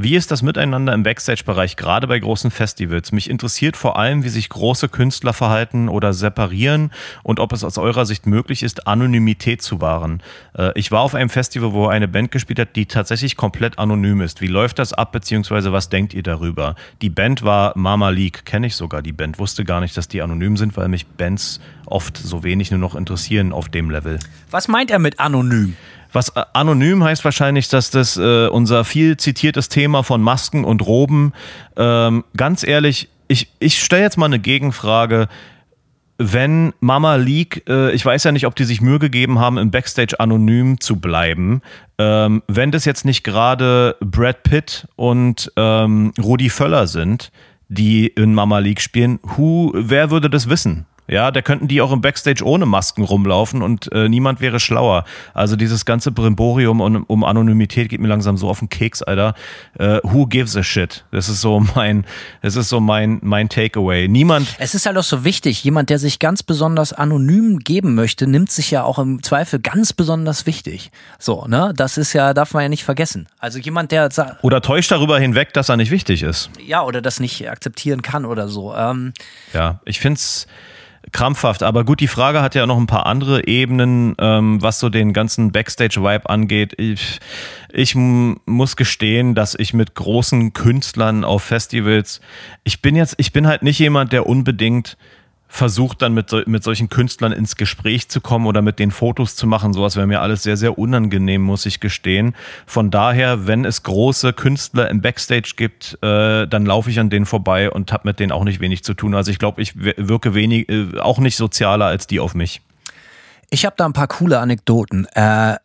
wie ist das Miteinander im Backstage-Bereich, gerade bei großen Festivals? Mich interessiert vor allem, wie sich große Künstler verhalten oder separieren und ob es aus eurer Sicht möglich ist, Anonymität zu wahren. Äh, ich war auf einem Festival, wo eine Band gespielt hat, die tatsächlich komplett anonym ist. Wie läuft das ab, beziehungsweise was denkt ihr darüber? Die Band war Mama League, kenne ich sogar die Band, wusste gar nicht, dass die anonym sind, weil mich Bands oft so wenig nur noch interessieren auf dem Level. Was meint er mit anonym? Was äh, anonym heißt wahrscheinlich, dass das äh, unser viel zitiertes Thema von Masken und Roben, ähm, ganz ehrlich, ich, ich stelle jetzt mal eine Gegenfrage. Wenn Mama League, äh, ich weiß ja nicht, ob die sich Mühe gegeben haben, im Backstage anonym zu bleiben, ähm, wenn das jetzt nicht gerade Brad Pitt und ähm, Rudi Völler sind, die in Mama League spielen, who, wer würde das wissen? Ja, da könnten die auch im Backstage ohne Masken rumlaufen und äh, niemand wäre schlauer. Also dieses ganze Brimborium um, um Anonymität geht mir langsam so auf den Keks, Alter. Äh, who gives a shit? Das ist so mein, das ist so mein, mein Takeaway. Niemand. Es ist halt auch so wichtig. Jemand, der sich ganz besonders anonym geben möchte, nimmt sich ja auch im Zweifel ganz besonders wichtig. So, ne? Das ist ja, darf man ja nicht vergessen. Also jemand, der oder täuscht darüber hinweg, dass er nicht wichtig ist. Ja, oder das nicht akzeptieren kann oder so. Ähm, ja, ich find's krampfhaft. Aber gut, die Frage hat ja noch ein paar andere Ebenen, ähm, was so den ganzen Backstage-Vibe angeht. Ich, ich muss gestehen, dass ich mit großen Künstlern auf Festivals, ich bin jetzt, ich bin halt nicht jemand, der unbedingt versucht dann mit, mit solchen Künstlern ins Gespräch zu kommen oder mit den Fotos zu machen. Sowas wäre mir alles sehr, sehr unangenehm, muss ich gestehen. Von daher, wenn es große Künstler im Backstage gibt, äh, dann laufe ich an denen vorbei und habe mit denen auch nicht wenig zu tun. Also ich glaube, ich wirke wenig, äh, auch nicht sozialer als die auf mich. Ich habe da ein paar coole Anekdoten. Äh,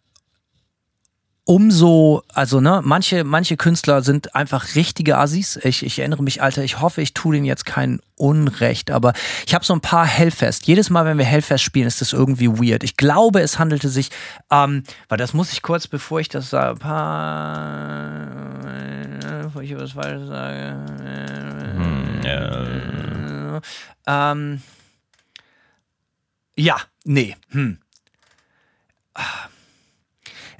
umso, also ne, manche, manche Künstler sind einfach richtige Assis. Ich, ich erinnere mich, Alter, ich hoffe, ich tue denen jetzt kein Unrecht, aber ich habe so ein paar Hellfest. Jedes Mal, wenn wir Hellfest spielen, ist das irgendwie weird. Ich glaube, es handelte sich, ähm, weil das muss ich kurz, bevor ich das sage, paar, bevor ich was falsch sage. Hm, ja. Ähm, ja, nee, hm.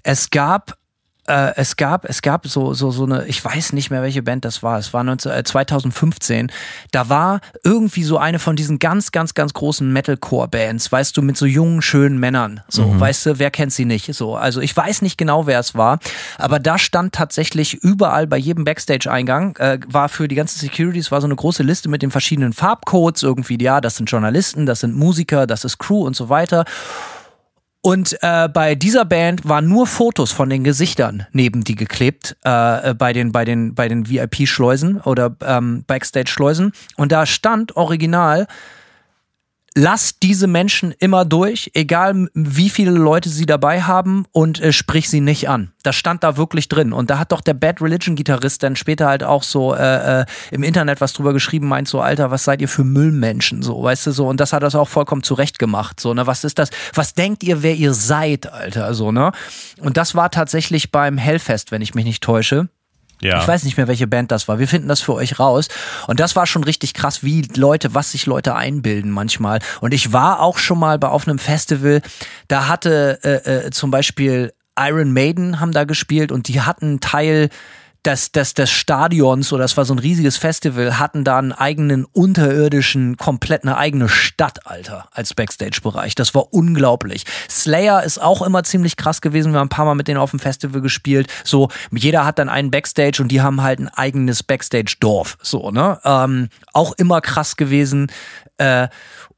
Es gab äh, es gab, es gab so, so, so eine, ich weiß nicht mehr, welche Band das war. Es war 19, äh, 2015. Da war irgendwie so eine von diesen ganz, ganz, ganz großen Metalcore-Bands, weißt du, mit so jungen, schönen Männern. So, mhm. weißt du, wer kennt sie nicht? So, also ich weiß nicht genau, wer es war, aber da stand tatsächlich überall bei jedem Backstage-Eingang, äh, war für die ganzen Securities, war so eine große Liste mit den verschiedenen Farbcodes irgendwie, ja, das sind Journalisten, das sind Musiker, das ist Crew und so weiter. Und äh, bei dieser Band waren nur Fotos von den Gesichtern neben die geklebt äh, äh bei den bei den bei den VIP-Schleusen oder ähm, Backstage-Schleusen. Und da stand original lass diese Menschen immer durch, egal wie viele Leute sie dabei haben und äh, sprich sie nicht an. Das stand da wirklich drin. Und da hat doch der Bad Religion Gitarrist dann später halt auch so äh, äh, im Internet was drüber geschrieben, meint so, Alter, was seid ihr für Müllmenschen, so, weißt du, so. Und das hat das auch vollkommen zurecht gemacht, so, ne, was ist das, was denkt ihr, wer ihr seid, Alter, so, ne. Und das war tatsächlich beim Hellfest, wenn ich mich nicht täusche. Ja. Ich weiß nicht mehr, welche Band das war. Wir finden das für euch raus. Und das war schon richtig krass, wie Leute, was sich Leute einbilden manchmal. Und ich war auch schon mal bei auf einem Festival, da hatte äh, äh, zum Beispiel Iron Maiden haben da gespielt und die hatten Teil des, des, des Stadions oder das war so ein riesiges Festival, hatten da einen eigenen unterirdischen, komplett eine eigene Stadt, Alter, als Backstage-Bereich. Das war unglaublich. Slayer ist auch immer ziemlich krass gewesen. Wir haben ein paar Mal mit denen auf dem Festival gespielt. So, jeder hat dann einen Backstage und die haben halt ein eigenes Backstage-Dorf. So, ne? Ähm, auch immer krass gewesen. Äh,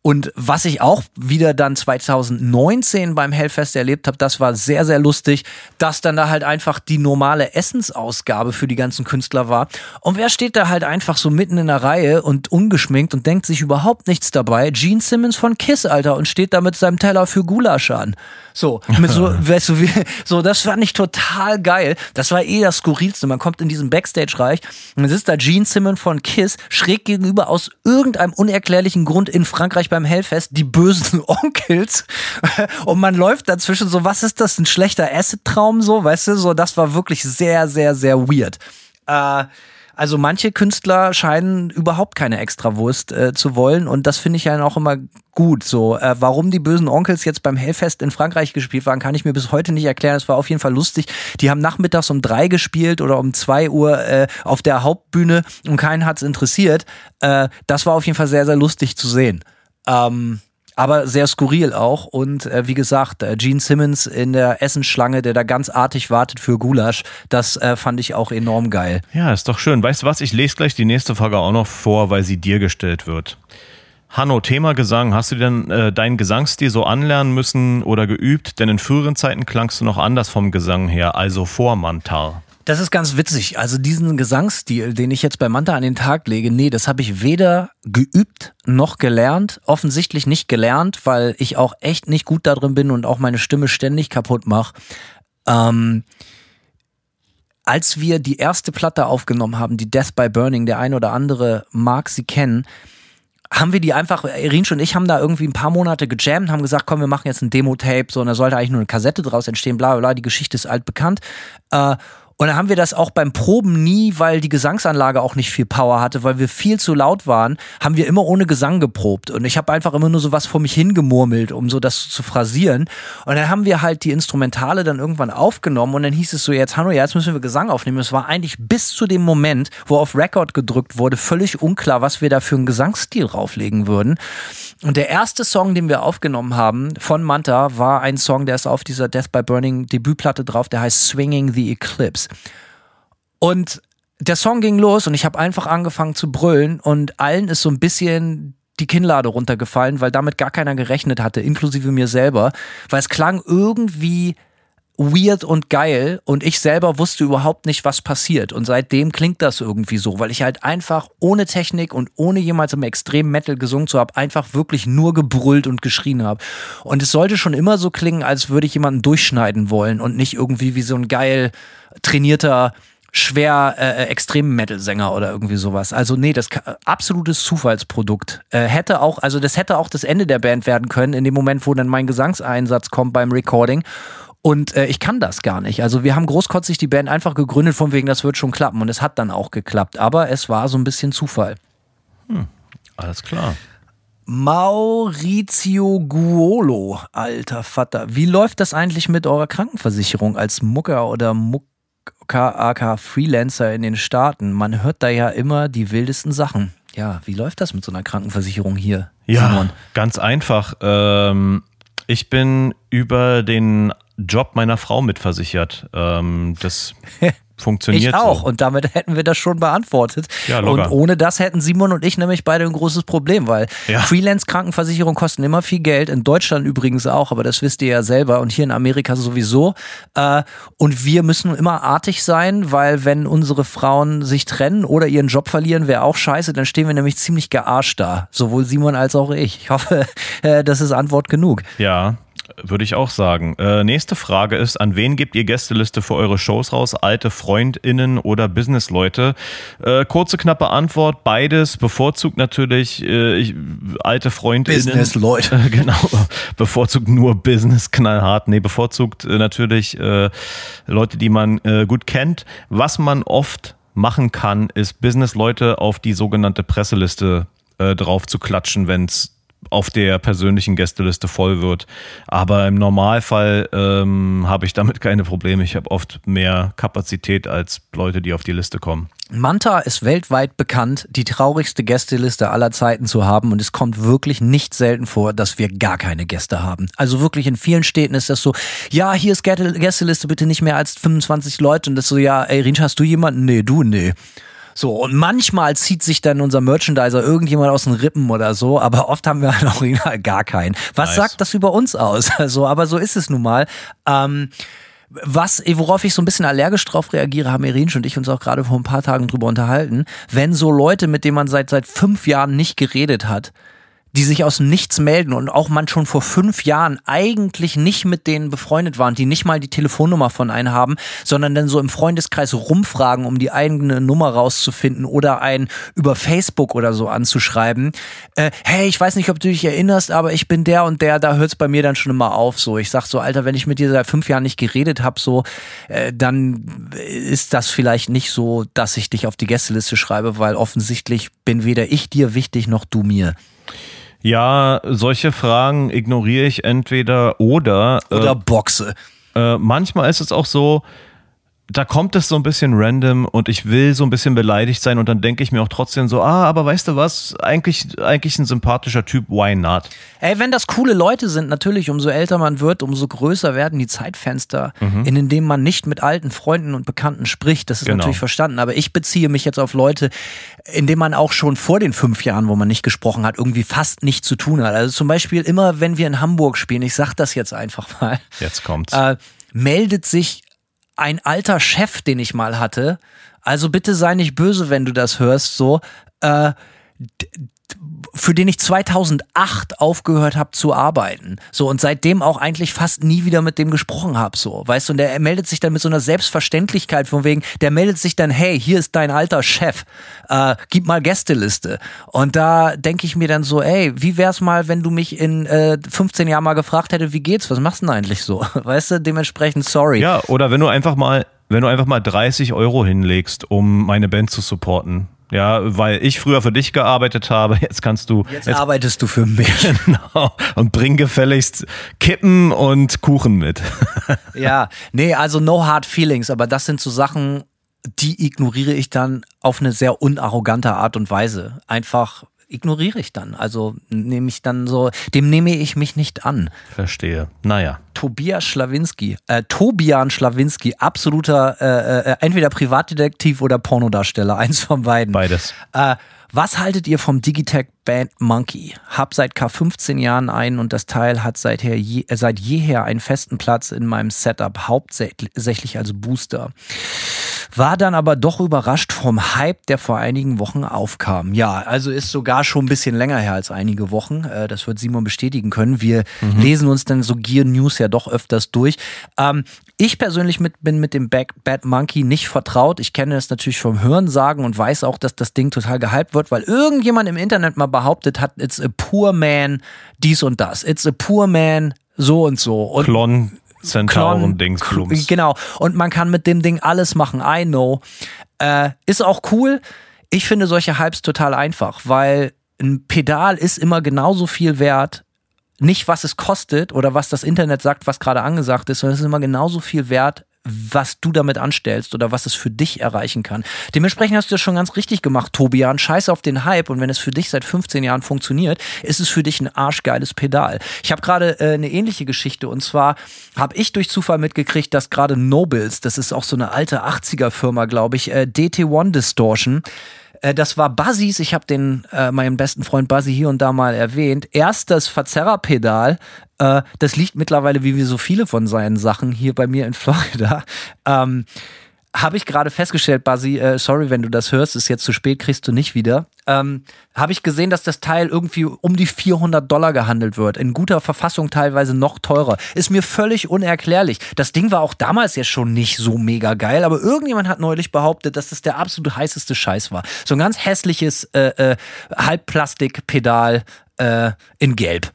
und was ich auch wieder dann 2019 beim Hellfest erlebt habe, das war sehr, sehr lustig, dass dann da halt einfach die normale Essensausgabe für die ganzen Künstler war. Und wer steht da halt einfach so mitten in der Reihe und ungeschminkt und denkt sich überhaupt nichts dabei? Gene Simmons von Kiss, Alter, und steht da mit seinem Teller für Gulasch an. So, mit so, weißt du, wie, so, das fand ich total geil. Das war eh das Skurrilste. Man kommt in diesen Backstage-Reich und es ist da Gene Simmons von Kiss schräg gegenüber aus irgendeinem unerklärlichen Grund in Frankreich beim Hellfest die bösen Onkels und man läuft dazwischen so, was ist das, ein schlechter Acid-Traum so, weißt du, so, das war wirklich sehr, sehr, sehr weird. Äh, also manche Künstler scheinen überhaupt keine Extrawurst äh, zu wollen und das finde ich ja auch immer gut. So, äh, warum die bösen Onkels jetzt beim Hellfest in Frankreich gespielt waren, kann ich mir bis heute nicht erklären. Es war auf jeden Fall lustig. Die haben nachmittags um drei gespielt oder um zwei Uhr äh, auf der Hauptbühne und keinen hat's interessiert. Äh, das war auf jeden Fall sehr, sehr lustig zu sehen. Ähm, aber sehr skurril auch. Und äh, wie gesagt, äh, Gene Simmons in der Essensschlange, der da ganz artig wartet für Gulasch, das äh, fand ich auch enorm geil. Ja, ist doch schön. Weißt du was? Ich lese gleich die nächste Frage auch noch vor, weil sie dir gestellt wird. Hanno, Thema Gesang. Hast du denn äh, deinen Gesangsstil so anlernen müssen oder geübt? Denn in früheren Zeiten klangst du noch anders vom Gesang her, also vor Mantar. Das ist ganz witzig. Also diesen Gesangsstil, den ich jetzt bei Manta an den Tag lege, nee, das habe ich weder geübt noch gelernt. Offensichtlich nicht gelernt, weil ich auch echt nicht gut da drin bin und auch meine Stimme ständig kaputt mache. Ähm, als wir die erste Platte aufgenommen haben, die Death by Burning, der ein oder andere mag sie kennen, haben wir die einfach, Irinsch und ich haben da irgendwie ein paar Monate gejammt, haben gesagt, komm, wir machen jetzt ein Demo-Tape, so, und da sollte eigentlich nur eine Kassette draus entstehen, bla, bla, bla, die Geschichte ist altbekannt. Äh, und dann haben wir das auch beim Proben nie, weil die Gesangsanlage auch nicht viel Power hatte, weil wir viel zu laut waren, haben wir immer ohne Gesang geprobt. Und ich habe einfach immer nur so was vor mich hingemurmelt, um so das zu phrasieren. Und dann haben wir halt die Instrumentale dann irgendwann aufgenommen und dann hieß es so, jetzt Hanno, ja, jetzt müssen wir Gesang aufnehmen. Es war eigentlich bis zu dem Moment, wo auf Record gedrückt wurde, völlig unklar, was wir da für einen Gesangsstil rauflegen würden. Und der erste Song, den wir aufgenommen haben von Manta, war ein Song, der ist auf dieser Death by Burning Debütplatte drauf, der heißt Swinging the Eclipse. Und der Song ging los und ich habe einfach angefangen zu brüllen und allen ist so ein bisschen die Kinnlade runtergefallen, weil damit gar keiner gerechnet hatte, inklusive mir selber, weil es klang irgendwie weird und geil und ich selber wusste überhaupt nicht, was passiert. Und seitdem klingt das irgendwie so, weil ich halt einfach ohne Technik und ohne jemals im Extrem Metal gesungen zu haben, einfach wirklich nur gebrüllt und geschrien habe. Und es sollte schon immer so klingen, als würde ich jemanden durchschneiden wollen und nicht irgendwie wie so ein geil trainierter schwer äh, äh Extrem-Metal-Sänger oder irgendwie sowas. Also nee, das absolutes Zufallsprodukt. Äh, hätte auch, also das hätte auch das Ende der Band werden können, in dem Moment, wo dann mein Gesangseinsatz kommt beim Recording. Und äh, ich kann das gar nicht. Also wir haben großkotzig die Band einfach gegründet, von wegen, das wird schon klappen. Und es hat dann auch geklappt. Aber es war so ein bisschen Zufall. Hm, alles klar. Maurizio Guolo, alter Vater. Wie läuft das eigentlich mit eurer Krankenversicherung als Mucker oder Mucker aka Freelancer in den Staaten? Man hört da ja immer die wildesten Sachen. Ja, wie läuft das mit so einer Krankenversicherung hier? Ja, Simon? ganz einfach. Ähm, ich bin über den Job meiner Frau mitversichert. Ähm, das funktioniert. Ich auch. So. Und damit hätten wir das schon beantwortet. Ja, locker. und ohne das hätten Simon und ich nämlich beide ein großes Problem, weil ja. Freelance-Krankenversicherung kosten immer viel Geld. In Deutschland übrigens auch, aber das wisst ihr ja selber. Und hier in Amerika sowieso. Äh, und wir müssen immer artig sein, weil wenn unsere Frauen sich trennen oder ihren Job verlieren, wäre auch scheiße. Dann stehen wir nämlich ziemlich gearscht da. Sowohl Simon als auch ich. Ich hoffe, äh, das ist Antwort genug. Ja, würde ich auch sagen. Äh, nächste Frage ist, an wen gebt ihr Gästeliste für eure Shows raus? Alte FreundInnen oder Businessleute? Äh, kurze, knappe Antwort, beides. Bevorzugt natürlich äh, ich, alte FreundInnen. Businessleute. genau. Bevorzugt nur Business, knallhart. Nee, bevorzugt äh, natürlich äh, Leute, die man äh, gut kennt. Was man oft machen kann, ist Businessleute auf die sogenannte Presseliste drauf zu klatschen, wenn es auf der persönlichen Gästeliste voll wird. Aber im Normalfall ähm, habe ich damit keine Probleme. Ich habe oft mehr Kapazität als Leute, die auf die Liste kommen. Manta ist weltweit bekannt, die traurigste Gästeliste aller Zeiten zu haben und es kommt wirklich nicht selten vor, dass wir gar keine Gäste haben. Also wirklich in vielen Städten ist das so, ja, hier ist Gästeliste, bitte nicht mehr als 25 Leute und das so, ja, ey, Rinsch, hast du jemanden? Nee, du, nee. So, und manchmal zieht sich dann unser Merchandiser irgendjemand aus den Rippen oder so, aber oft haben wir halt auch gar keinen. Was nice. sagt das über uns aus? Also, aber so ist es nun mal. Ähm, was, worauf ich so ein bisschen allergisch drauf reagiere, haben Irinsch und ich uns auch gerade vor ein paar Tagen drüber unterhalten, wenn so Leute, mit denen man seit, seit fünf Jahren nicht geredet hat, die sich aus Nichts melden und auch man schon vor fünf Jahren eigentlich nicht mit denen befreundet waren, die nicht mal die Telefonnummer von einem haben, sondern dann so im Freundeskreis rumfragen, um die eigene Nummer rauszufinden oder einen über Facebook oder so anzuschreiben. Äh, hey, ich weiß nicht, ob du dich erinnerst, aber ich bin der und der, da hört es bei mir dann schon immer auf. So, ich sag so, Alter, wenn ich mit dir seit fünf Jahren nicht geredet habe, so, äh, dann ist das vielleicht nicht so, dass ich dich auf die Gästeliste schreibe, weil offensichtlich bin weder ich dir wichtig noch du mir. Ja, solche Fragen ignoriere ich entweder oder. Oder äh, boxe. Äh, manchmal ist es auch so, da kommt es so ein bisschen random und ich will so ein bisschen beleidigt sein und dann denke ich mir auch trotzdem so, ah, aber weißt du was, eigentlich, eigentlich ein sympathischer Typ, why not? Ey, wenn das coole Leute sind, natürlich, umso älter man wird, umso größer werden die Zeitfenster, Mhm. in denen man nicht mit alten Freunden und Bekannten spricht. Das ist Genau. natürlich verstanden. Aber ich beziehe mich jetzt auf Leute, in denen man auch schon vor den fünf Jahren, wo man nicht gesprochen hat, irgendwie fast nichts zu tun hat. Also zum Beispiel immer, wenn wir in Hamburg spielen, ich sag das jetzt einfach mal, Jetzt kommt's. äh, meldet sich ein alter Chef, den ich mal hatte. Also bitte sei nicht böse, wenn du das hörst, so. Äh, für den ich 2008 aufgehört habe zu arbeiten. So und seitdem auch eigentlich fast nie wieder mit dem gesprochen habe. So, weißt du, und der er meldet sich dann mit so einer Selbstverständlichkeit von wegen, der meldet sich dann, hey, hier ist dein alter Chef, äh, gib mal Gästeliste. Und da denke ich mir dann so, ey, wie wär's mal, wenn du mich in äh, 15 Jahren mal gefragt hättest, wie geht's, was machst du denn eigentlich so? Weißt du, dementsprechend sorry. Ja, oder wenn du einfach mal, wenn du einfach mal 30 Euro hinlegst, um meine Band zu supporten. Ja, weil ich früher für dich gearbeitet habe, jetzt kannst du Jetzt arbeitest du für mich. genau, und bring gefälligst Kippen und Kuchen mit. Ja, nee, also no hard feelings, aber das sind so Sachen, die ignoriere ich dann auf eine sehr unarrogante Art und Weise. Einfach ignoriere ich dann. Also nehme ich dann so, dem nehme ich mich nicht an. Verstehe. Naja. Tobias Schlawinski, äh, Tobian Schlawinski, absoluter äh, äh, entweder Privatdetektiv oder Pornodarsteller, eins von beiden. Beides. Äh, was haltet ihr vom Digitech Band Monkey? Hab seit K15 Jahren einen und das Teil hat seither je, äh, seit jeher einen festen Platz in meinem Setup, hauptsächlich als Booster. War dann aber doch überrascht vom Hype, der vor einigen Wochen aufkam. Ja, also ist sogar schon ein bisschen länger her als einige Wochen. Äh, Das wird Simon bestätigen können. Wir lesen uns dann so Gear News ja doch öfters durch. Ähm, ich persönlich mit, bin mit dem Back, Bad Monkey nicht vertraut. Ich kenne es natürlich vom Hörensagen und weiß auch, dass das Ding total gehypt wird, weil irgendjemand im Internet mal behauptet hat, it's a poor man, dies und das. It's a poor man, so und so. Und Klon, Zentauren, Klon- Dingsblums. Genau. Und man kann mit dem Ding alles machen. I know. Äh, ist auch cool. Ich finde solche Hypes total einfach, weil ein Pedal ist immer genauso viel wert. Nicht, was es kostet oder was das Internet sagt, was gerade angesagt ist, sondern es ist immer genauso viel wert, was du damit anstellst oder was es für dich erreichen kann. Dementsprechend hast du das schon ganz richtig gemacht, Tobian. Scheiß auf den Hype und wenn es für dich seit 15 Jahren funktioniert, ist es für dich ein arschgeiles Pedal. Ich habe gerade äh, eine ähnliche Geschichte und zwar habe ich durch Zufall mitgekriegt, dass gerade Nobles, das ist auch so eine alte 80er Firma, glaube ich, äh, DT1 Distortion, äh, das war Buzzys, ich habe den äh, meinen besten Freund Buzzy hier und da mal erwähnt. Erst das Verzerrerpedal, äh, das liegt mittlerweile wie so viele von seinen Sachen hier bei mir in Florida. Ähm, habe ich gerade festgestellt, Buzzy, äh, sorry, wenn du das hörst, ist jetzt zu spät, kriegst du nicht wieder. Ähm, habe ich gesehen, dass das Teil irgendwie um die 400 Dollar gehandelt wird. In guter Verfassung teilweise noch teurer. Ist mir völlig unerklärlich. Das Ding war auch damals ja schon nicht so mega geil, aber irgendjemand hat neulich behauptet, dass das der absolut heißeste Scheiß war. So ein ganz hässliches äh, äh, Halbplastikpedal äh, in Gelb.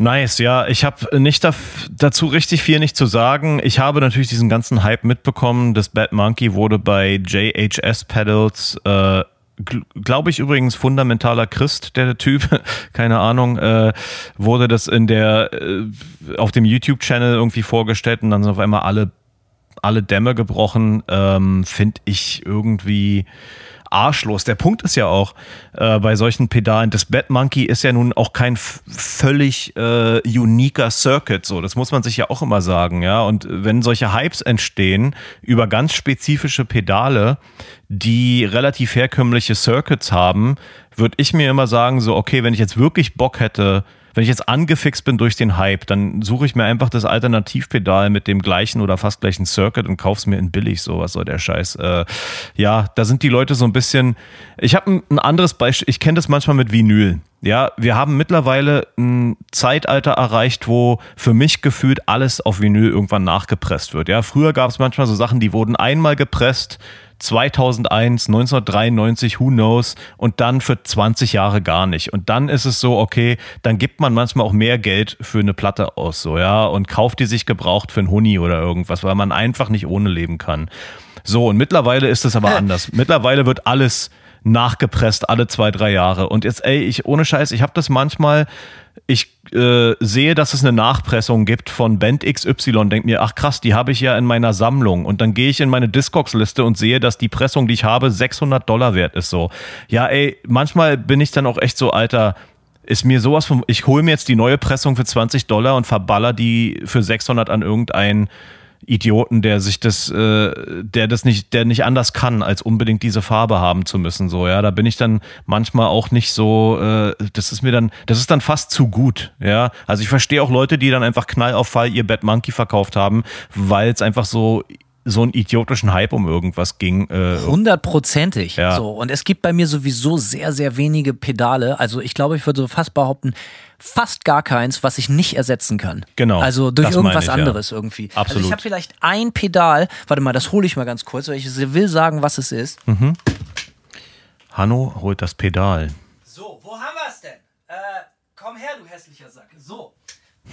Nice, ja. Ich habe nicht daf- dazu richtig viel nicht zu sagen. Ich habe natürlich diesen ganzen Hype mitbekommen. Das Bad Monkey wurde bei JHS Pedals, äh, glaube ich übrigens fundamentaler Christ, der Typ, keine Ahnung, äh, wurde das in der äh, auf dem YouTube-Channel irgendwie vorgestellt und dann sind auf einmal alle alle Dämme gebrochen. Ähm, Finde ich irgendwie arschlos. Der Punkt ist ja auch äh, bei solchen Pedalen, das Bad Monkey ist ja nun auch kein völlig äh, uniker Circuit, so das muss man sich ja auch immer sagen, ja. Und wenn solche Hypes entstehen über ganz spezifische Pedale, die relativ herkömmliche Circuits haben, würde ich mir immer sagen, so okay, wenn ich jetzt wirklich Bock hätte, wenn ich jetzt angefixt bin durch den Hype, dann suche ich mir einfach das Alternativpedal mit dem gleichen oder fast gleichen Circuit und kauf's mir in billig, so soll der Scheiß. Äh, ja, da sind die Leute so ein bisschen. Ich habe ein, ein anderes Beispiel, ich kenne das manchmal mit Vinyl. Ja, wir haben mittlerweile ein Zeitalter erreicht, wo für mich gefühlt alles auf Vinyl irgendwann nachgepresst wird. Ja, früher gab es manchmal so Sachen, die wurden einmal gepresst, 2001, 1993, who knows, und dann für 20 Jahre gar nicht. Und dann ist es so, okay, dann gibt man manchmal auch mehr Geld für eine Platte aus, so, ja, und kauft die sich gebraucht für einen Huni oder irgendwas, weil man einfach nicht ohne leben kann. So, und mittlerweile ist es aber anders. Mittlerweile wird alles nachgepresst alle zwei, drei Jahre. Und jetzt, ey, ich ohne Scheiß, ich habe das manchmal, ich äh, sehe, dass es eine Nachpressung gibt von Band XY, denke mir, ach krass, die habe ich ja in meiner Sammlung. Und dann gehe ich in meine Discogs-Liste und sehe, dass die Pressung, die ich habe, 600 Dollar wert ist. So, ja, ey, manchmal bin ich dann auch echt so, Alter, ist mir sowas von, ich hole mir jetzt die neue Pressung für 20 Dollar und verballer die für 600 an irgendeinen Idioten, der sich das, äh, der das nicht, der nicht anders kann, als unbedingt diese Farbe haben zu müssen. So, ja, da bin ich dann manchmal auch nicht so, äh, das ist mir dann, das ist dann fast zu gut, ja. Also ich verstehe auch Leute, die dann einfach Knall auf Fall ihr Bad Monkey verkauft haben, weil es einfach so so einen idiotischen Hype um irgendwas ging. Äh, Hundertprozentig. Ja. So. Und es gibt bei mir sowieso sehr, sehr wenige Pedale. Also ich glaube, ich würde so fast behaupten, fast gar keins, was ich nicht ersetzen kann. Genau, Also durch das irgendwas ich, ja. anderes irgendwie. Also Absolut. ich habe vielleicht ein Pedal, warte mal, das hole ich mal ganz kurz, weil ich will sagen, was es ist. Hanno holt das Pedal. So, wo haben wir es denn? Äh, komm her, du hässlicher Sack. So.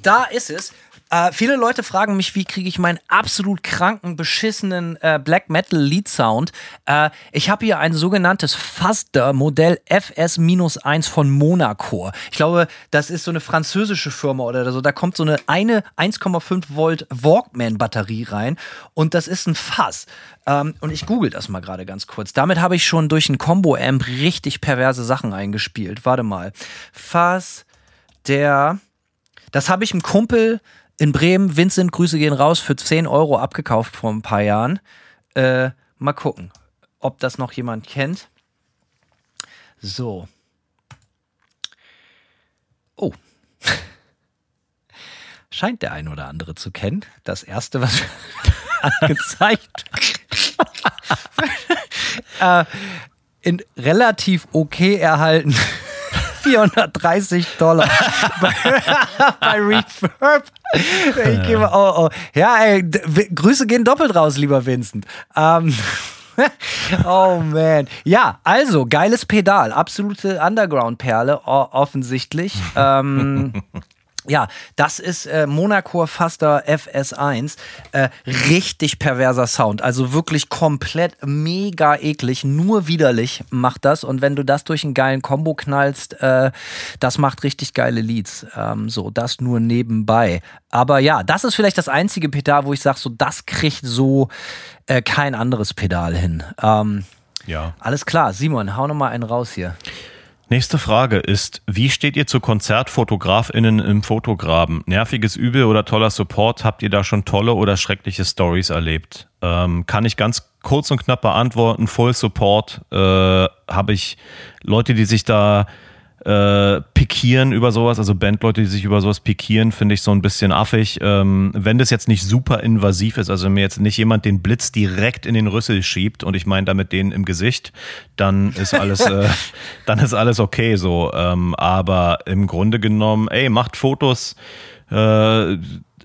Da ist es. Äh, viele Leute fragen mich, wie kriege ich meinen absolut kranken, beschissenen äh, Black Metal Lead Sound. Äh, ich habe hier ein sogenanntes Faster Modell FS-1 von Monaco. Ich glaube, das ist so eine französische Firma oder so. Da kommt so eine, eine 1,5 Volt Walkman Batterie rein und das ist ein Fass. Ähm, und ich google das mal gerade ganz kurz. Damit habe ich schon durch ein Combo-Amp richtig perverse Sachen eingespielt. Warte mal. Fass der. Das habe ich einem Kumpel in Bremen, Vincent, Grüße gehen raus, für 10 Euro abgekauft vor ein paar Jahren. Äh, mal gucken, ob das noch jemand kennt. So. Oh. Scheint der ein oder andere zu kennen. Das erste, was angezeigt. äh, in relativ okay erhalten. 430 Dollar bei, bei. Ich gebe, oh, oh. Ja, ey, Grüße gehen doppelt raus, lieber Vincent. Ähm, oh man. Ja, also, geiles Pedal. Absolute Underground-Perle, offensichtlich. ähm, ja, das ist äh, Monaco Faster FS1. Äh, richtig perverser Sound. Also wirklich komplett mega eklig. Nur widerlich macht das. Und wenn du das durch einen geilen Combo knallst, äh, das macht richtig geile Leads. Ähm, so, das nur nebenbei. Aber ja, das ist vielleicht das einzige Pedal, wo ich sage, so, das kriegt so äh, kein anderes Pedal hin. Ähm, Ja. alles klar, Simon, hau noch mal einen raus hier. Nächste Frage ist, wie steht ihr zu KonzertfotografInnen im Fotograben? Nerviges Übel oder toller Support? Habt ihr da schon tolle oder schreckliche Stories erlebt? Ähm, kann ich ganz kurz und knapp beantworten. Full Support äh, habe ich Leute, die sich da äh, pikieren über sowas, also Bandleute, die sich über sowas pikieren, finde ich so ein bisschen affig. Ähm, wenn das jetzt nicht super invasiv ist, also mir jetzt nicht jemand den Blitz direkt in den Rüssel schiebt und ich meine damit den im Gesicht, dann ist alles, äh, dann ist alles okay so. Ähm, aber im Grunde genommen, ey, macht Fotos. Äh,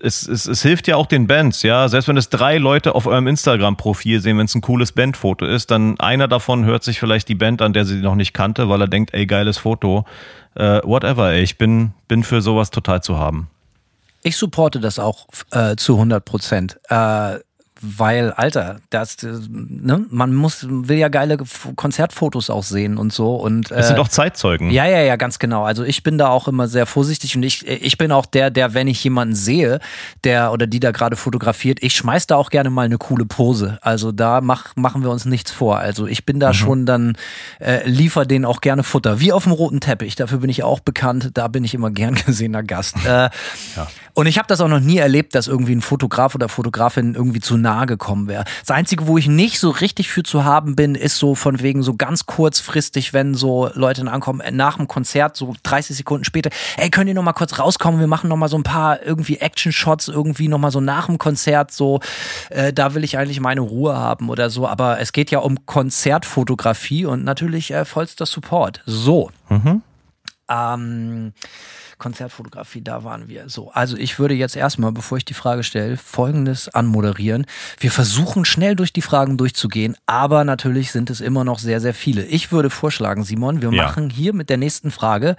es, es, es hilft ja auch den Bands, ja. Selbst wenn es drei Leute auf eurem Instagram-Profil sehen, wenn es ein cooles Bandfoto ist, dann einer davon hört sich vielleicht die Band an, der sie noch nicht kannte, weil er denkt, ey, geiles Foto. Äh, whatever, ey, ich bin, bin für sowas total zu haben. Ich supporte das auch äh, zu 100 Prozent. Äh, weil, Alter, das, äh, ne, man muss, will ja geile Konzertfotos auch sehen und so. Und, äh, Es sind auch Zeitzeugen. ja, ja, ja, ganz genau. Also ich bin da auch immer sehr vorsichtig und ich, ich bin auch der, der, wenn ich jemanden sehe, der oder die da gerade fotografiert, ich schmeiß da auch gerne mal eine coole Pose. Also da mach, machen wir uns nichts vor. Also ich bin da schon dann, äh, liefer denen auch gerne Futter. Wie auf dem roten Teppich. Dafür bin ich auch bekannt. Da bin ich immer gern gesehener Gast. Äh, Und ich habe das auch noch nie erlebt, dass irgendwie ein Fotograf oder Fotografin irgendwie zu nahe gekommen wäre. Das Einzige, wo ich nicht so richtig für zu haben bin, ist so von wegen so ganz kurzfristig, wenn so Leute dann ankommen, äh, nach dem Konzert, so 30 Sekunden später, ey, könnt ihr noch mal kurz rauskommen, wir machen noch mal so ein paar irgendwie Action-Shots, irgendwie noch mal so nach dem Konzert, so, äh, da will ich eigentlich meine Ruhe haben oder so, aber es geht ja um Konzertfotografie und natürlich äh, vollster Support. So. Ähm, Konzertfotografie, da waren wir. So, also ich würde jetzt erstmal, bevor ich die Frage stelle, folgendes anmoderieren. Wir versuchen schnell durch die Fragen durchzugehen, aber natürlich sind es immer noch sehr, sehr viele. Ich würde vorschlagen, Simon, wir Ja. machen hier mit der nächsten Frage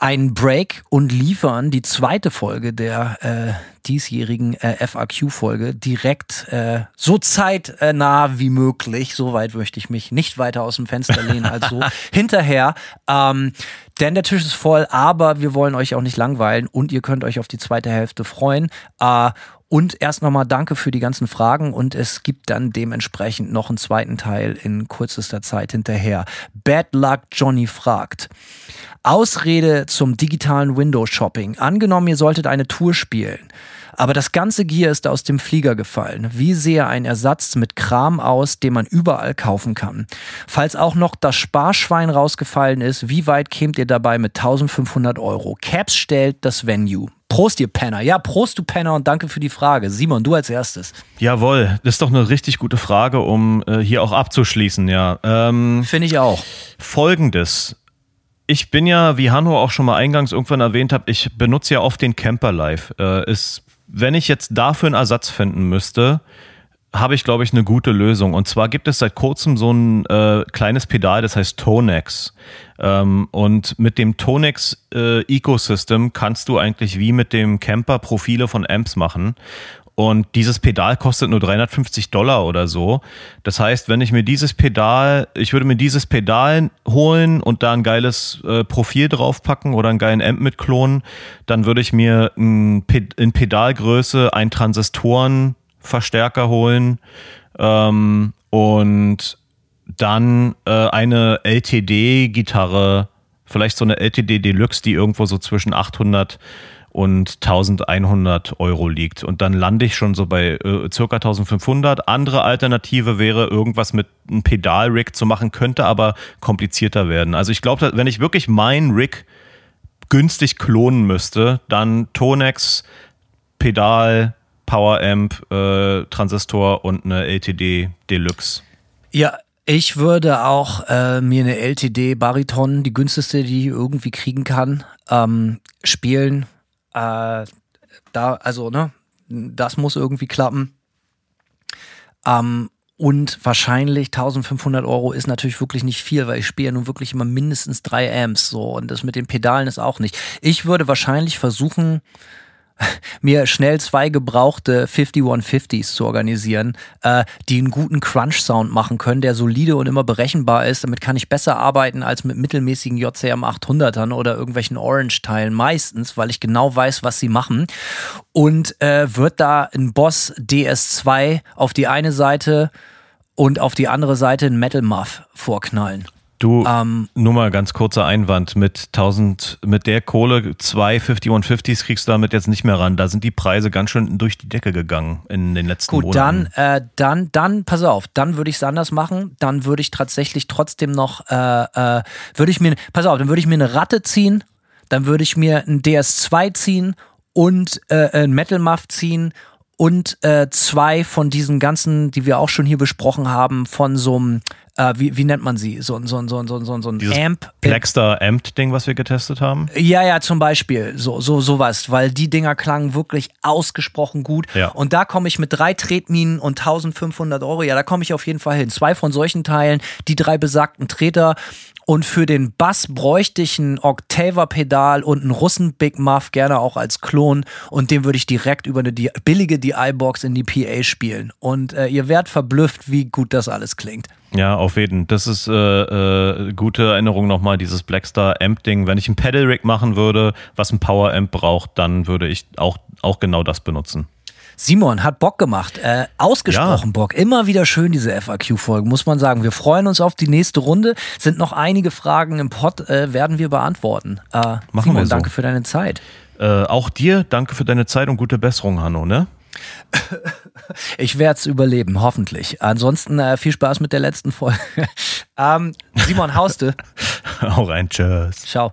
einen Break und liefern die zweite Folge der, äh, diesjährigen äh, FAQ-Folge direkt äh, so zeitnah wie möglich, so weit möchte ich mich nicht weiter aus dem Fenster lehnen als so, hinterher. Ähm, denn der Tisch ist voll, aber wir wollen euch auch nicht langweilen und ihr könnt euch auf die zweite Hälfte freuen. Äh, und erst nochmal danke für die ganzen Fragen und es gibt dann dementsprechend noch einen zweiten Teil in kürzester Zeit hinterher. Bad Luck Johnny fragt. Ausrede zum digitalen Windows-Shopping. Angenommen, ihr solltet eine Tour spielen. Aber das ganze Gear ist aus dem Flieger gefallen. Wie sehe ein Ersatz mit Kram aus, den man überall kaufen kann? Falls auch noch das Sparschwein rausgefallen ist, wie weit kämt ihr dabei mit 1500 Euro? Caps stellt das Venue. Prost, ihr Penner. Ja, Prost, du Penner und danke für die Frage. Simon, du als erstes. Jawohl, das ist doch eine richtig gute Frage, um äh, hier auch abzuschließen, ja. Ähm, Finde ich auch. Folgendes. Ich bin ja, wie Hanno auch schon mal eingangs irgendwann erwähnt hat, ich benutze ja oft den Camper Live. Äh, ist, wenn ich jetzt dafür einen Ersatz finden müsste, habe ich, glaube ich, eine gute Lösung. Und zwar gibt es seit kurzem so ein äh, kleines Pedal, das heißt Tonex. Ähm, und mit dem Tonex äh, Ecosystem kannst du eigentlich wie mit dem Camper Profile von Amps machen. Und dieses Pedal kostet nur 350 Dollar oder so. Das heißt, wenn ich mir dieses Pedal, ich würde mir dieses Pedal holen und da ein geiles äh, Profil draufpacken oder einen geilen Amp mit klonen, dann würde ich mir ein, in Pedalgröße einen Transistorenverstärker holen ähm, und dann äh, eine LTD-Gitarre, vielleicht so eine LTD Deluxe, die irgendwo so zwischen 800 und 1100 Euro liegt. Und dann lande ich schon so bei äh, circa 1500. Andere Alternative wäre irgendwas mit einem Pedal-Rig zu machen, könnte aber komplizierter werden. Also ich glaube, wenn ich wirklich mein Rig günstig klonen müsste, dann Tonex, Pedal, Power Amp, äh, Transistor und eine LTD Deluxe. Ja, ich würde auch äh, mir eine LTD Bariton, die günstigste, die ich irgendwie kriegen kann, ähm, spielen äh, da, also, ne, das muss irgendwie klappen. Ähm, und wahrscheinlich 1500 Euro ist natürlich wirklich nicht viel, weil ich spiele ja nun wirklich immer mindestens drei Amps so und das mit den Pedalen ist auch nicht. Ich würde wahrscheinlich versuchen, mir schnell zwei gebrauchte 5150s zu organisieren, äh, die einen guten Crunch-Sound machen können, der solide und immer berechenbar ist. Damit kann ich besser arbeiten als mit mittelmäßigen JCM 800ern oder irgendwelchen Orange-Teilen meistens, weil ich genau weiß, was sie machen. Und äh, wird da ein Boss DS2 auf die eine Seite und auf die andere Seite ein Metal Muff vorknallen. Du, ähm, nur mal ganz kurzer Einwand. Mit 1000, mit der Kohle, zwei 5150s kriegst du damit jetzt nicht mehr ran. Da sind die Preise ganz schön durch die Decke gegangen in den letzten gut, Monaten. Gut, dann, äh, dann, dann, pass auf, dann würde ich es anders machen. Dann würde ich tatsächlich trotzdem noch, äh, äh, würde ich mir, pass auf, dann würde ich mir eine Ratte ziehen, dann würde ich mir ein DS2 ziehen und äh, ein Metal Muff ziehen und äh, zwei von diesen ganzen, die wir auch schon hier besprochen haben, von so einem äh, wie, wie nennt man sie? So, so, so, so, so, so ein Dieses Amp. Blackstar Amp-Ding, was wir getestet haben? Ja, ja, zum Beispiel. So, so, sowas, weil die Dinger klangen wirklich ausgesprochen gut. Ja. Und da komme ich mit drei Tretminen und 1500 Euro, ja, da komme ich auf jeden Fall hin. Zwei von solchen Teilen, die drei besagten Treter und für den Bass bräuchte ich ein Octaver-Pedal und einen Russen Big Muff, gerne auch als Klon. Und den würde ich direkt über eine billige DI-Box in die PA spielen. Und äh, ihr werdet verblüfft, wie gut das alles klingt. Ja, auf jeden. Das ist äh, äh, gute Erinnerung nochmal, dieses Blackstar Amp-Ding. Wenn ich ein Pedal-Rig machen würde, was ein Power-Amp braucht, dann würde ich auch, auch genau das benutzen. Simon hat Bock gemacht, äh, ausgesprochen ja. Bock. Immer wieder schön diese FAQ-Folgen, muss man sagen. Wir freuen uns auf die nächste Runde. Sind noch einige Fragen im Pod, äh, werden wir beantworten. Äh, Machen Simon, wir so. danke für deine Zeit. Äh, auch dir, danke für deine Zeit und gute Besserung, Hanno, ne? Ich werde es überleben, hoffentlich. Ansonsten äh, viel Spaß mit der letzten Folge. ähm, Simon Hauste. Auch rein, tschüss. Ciao.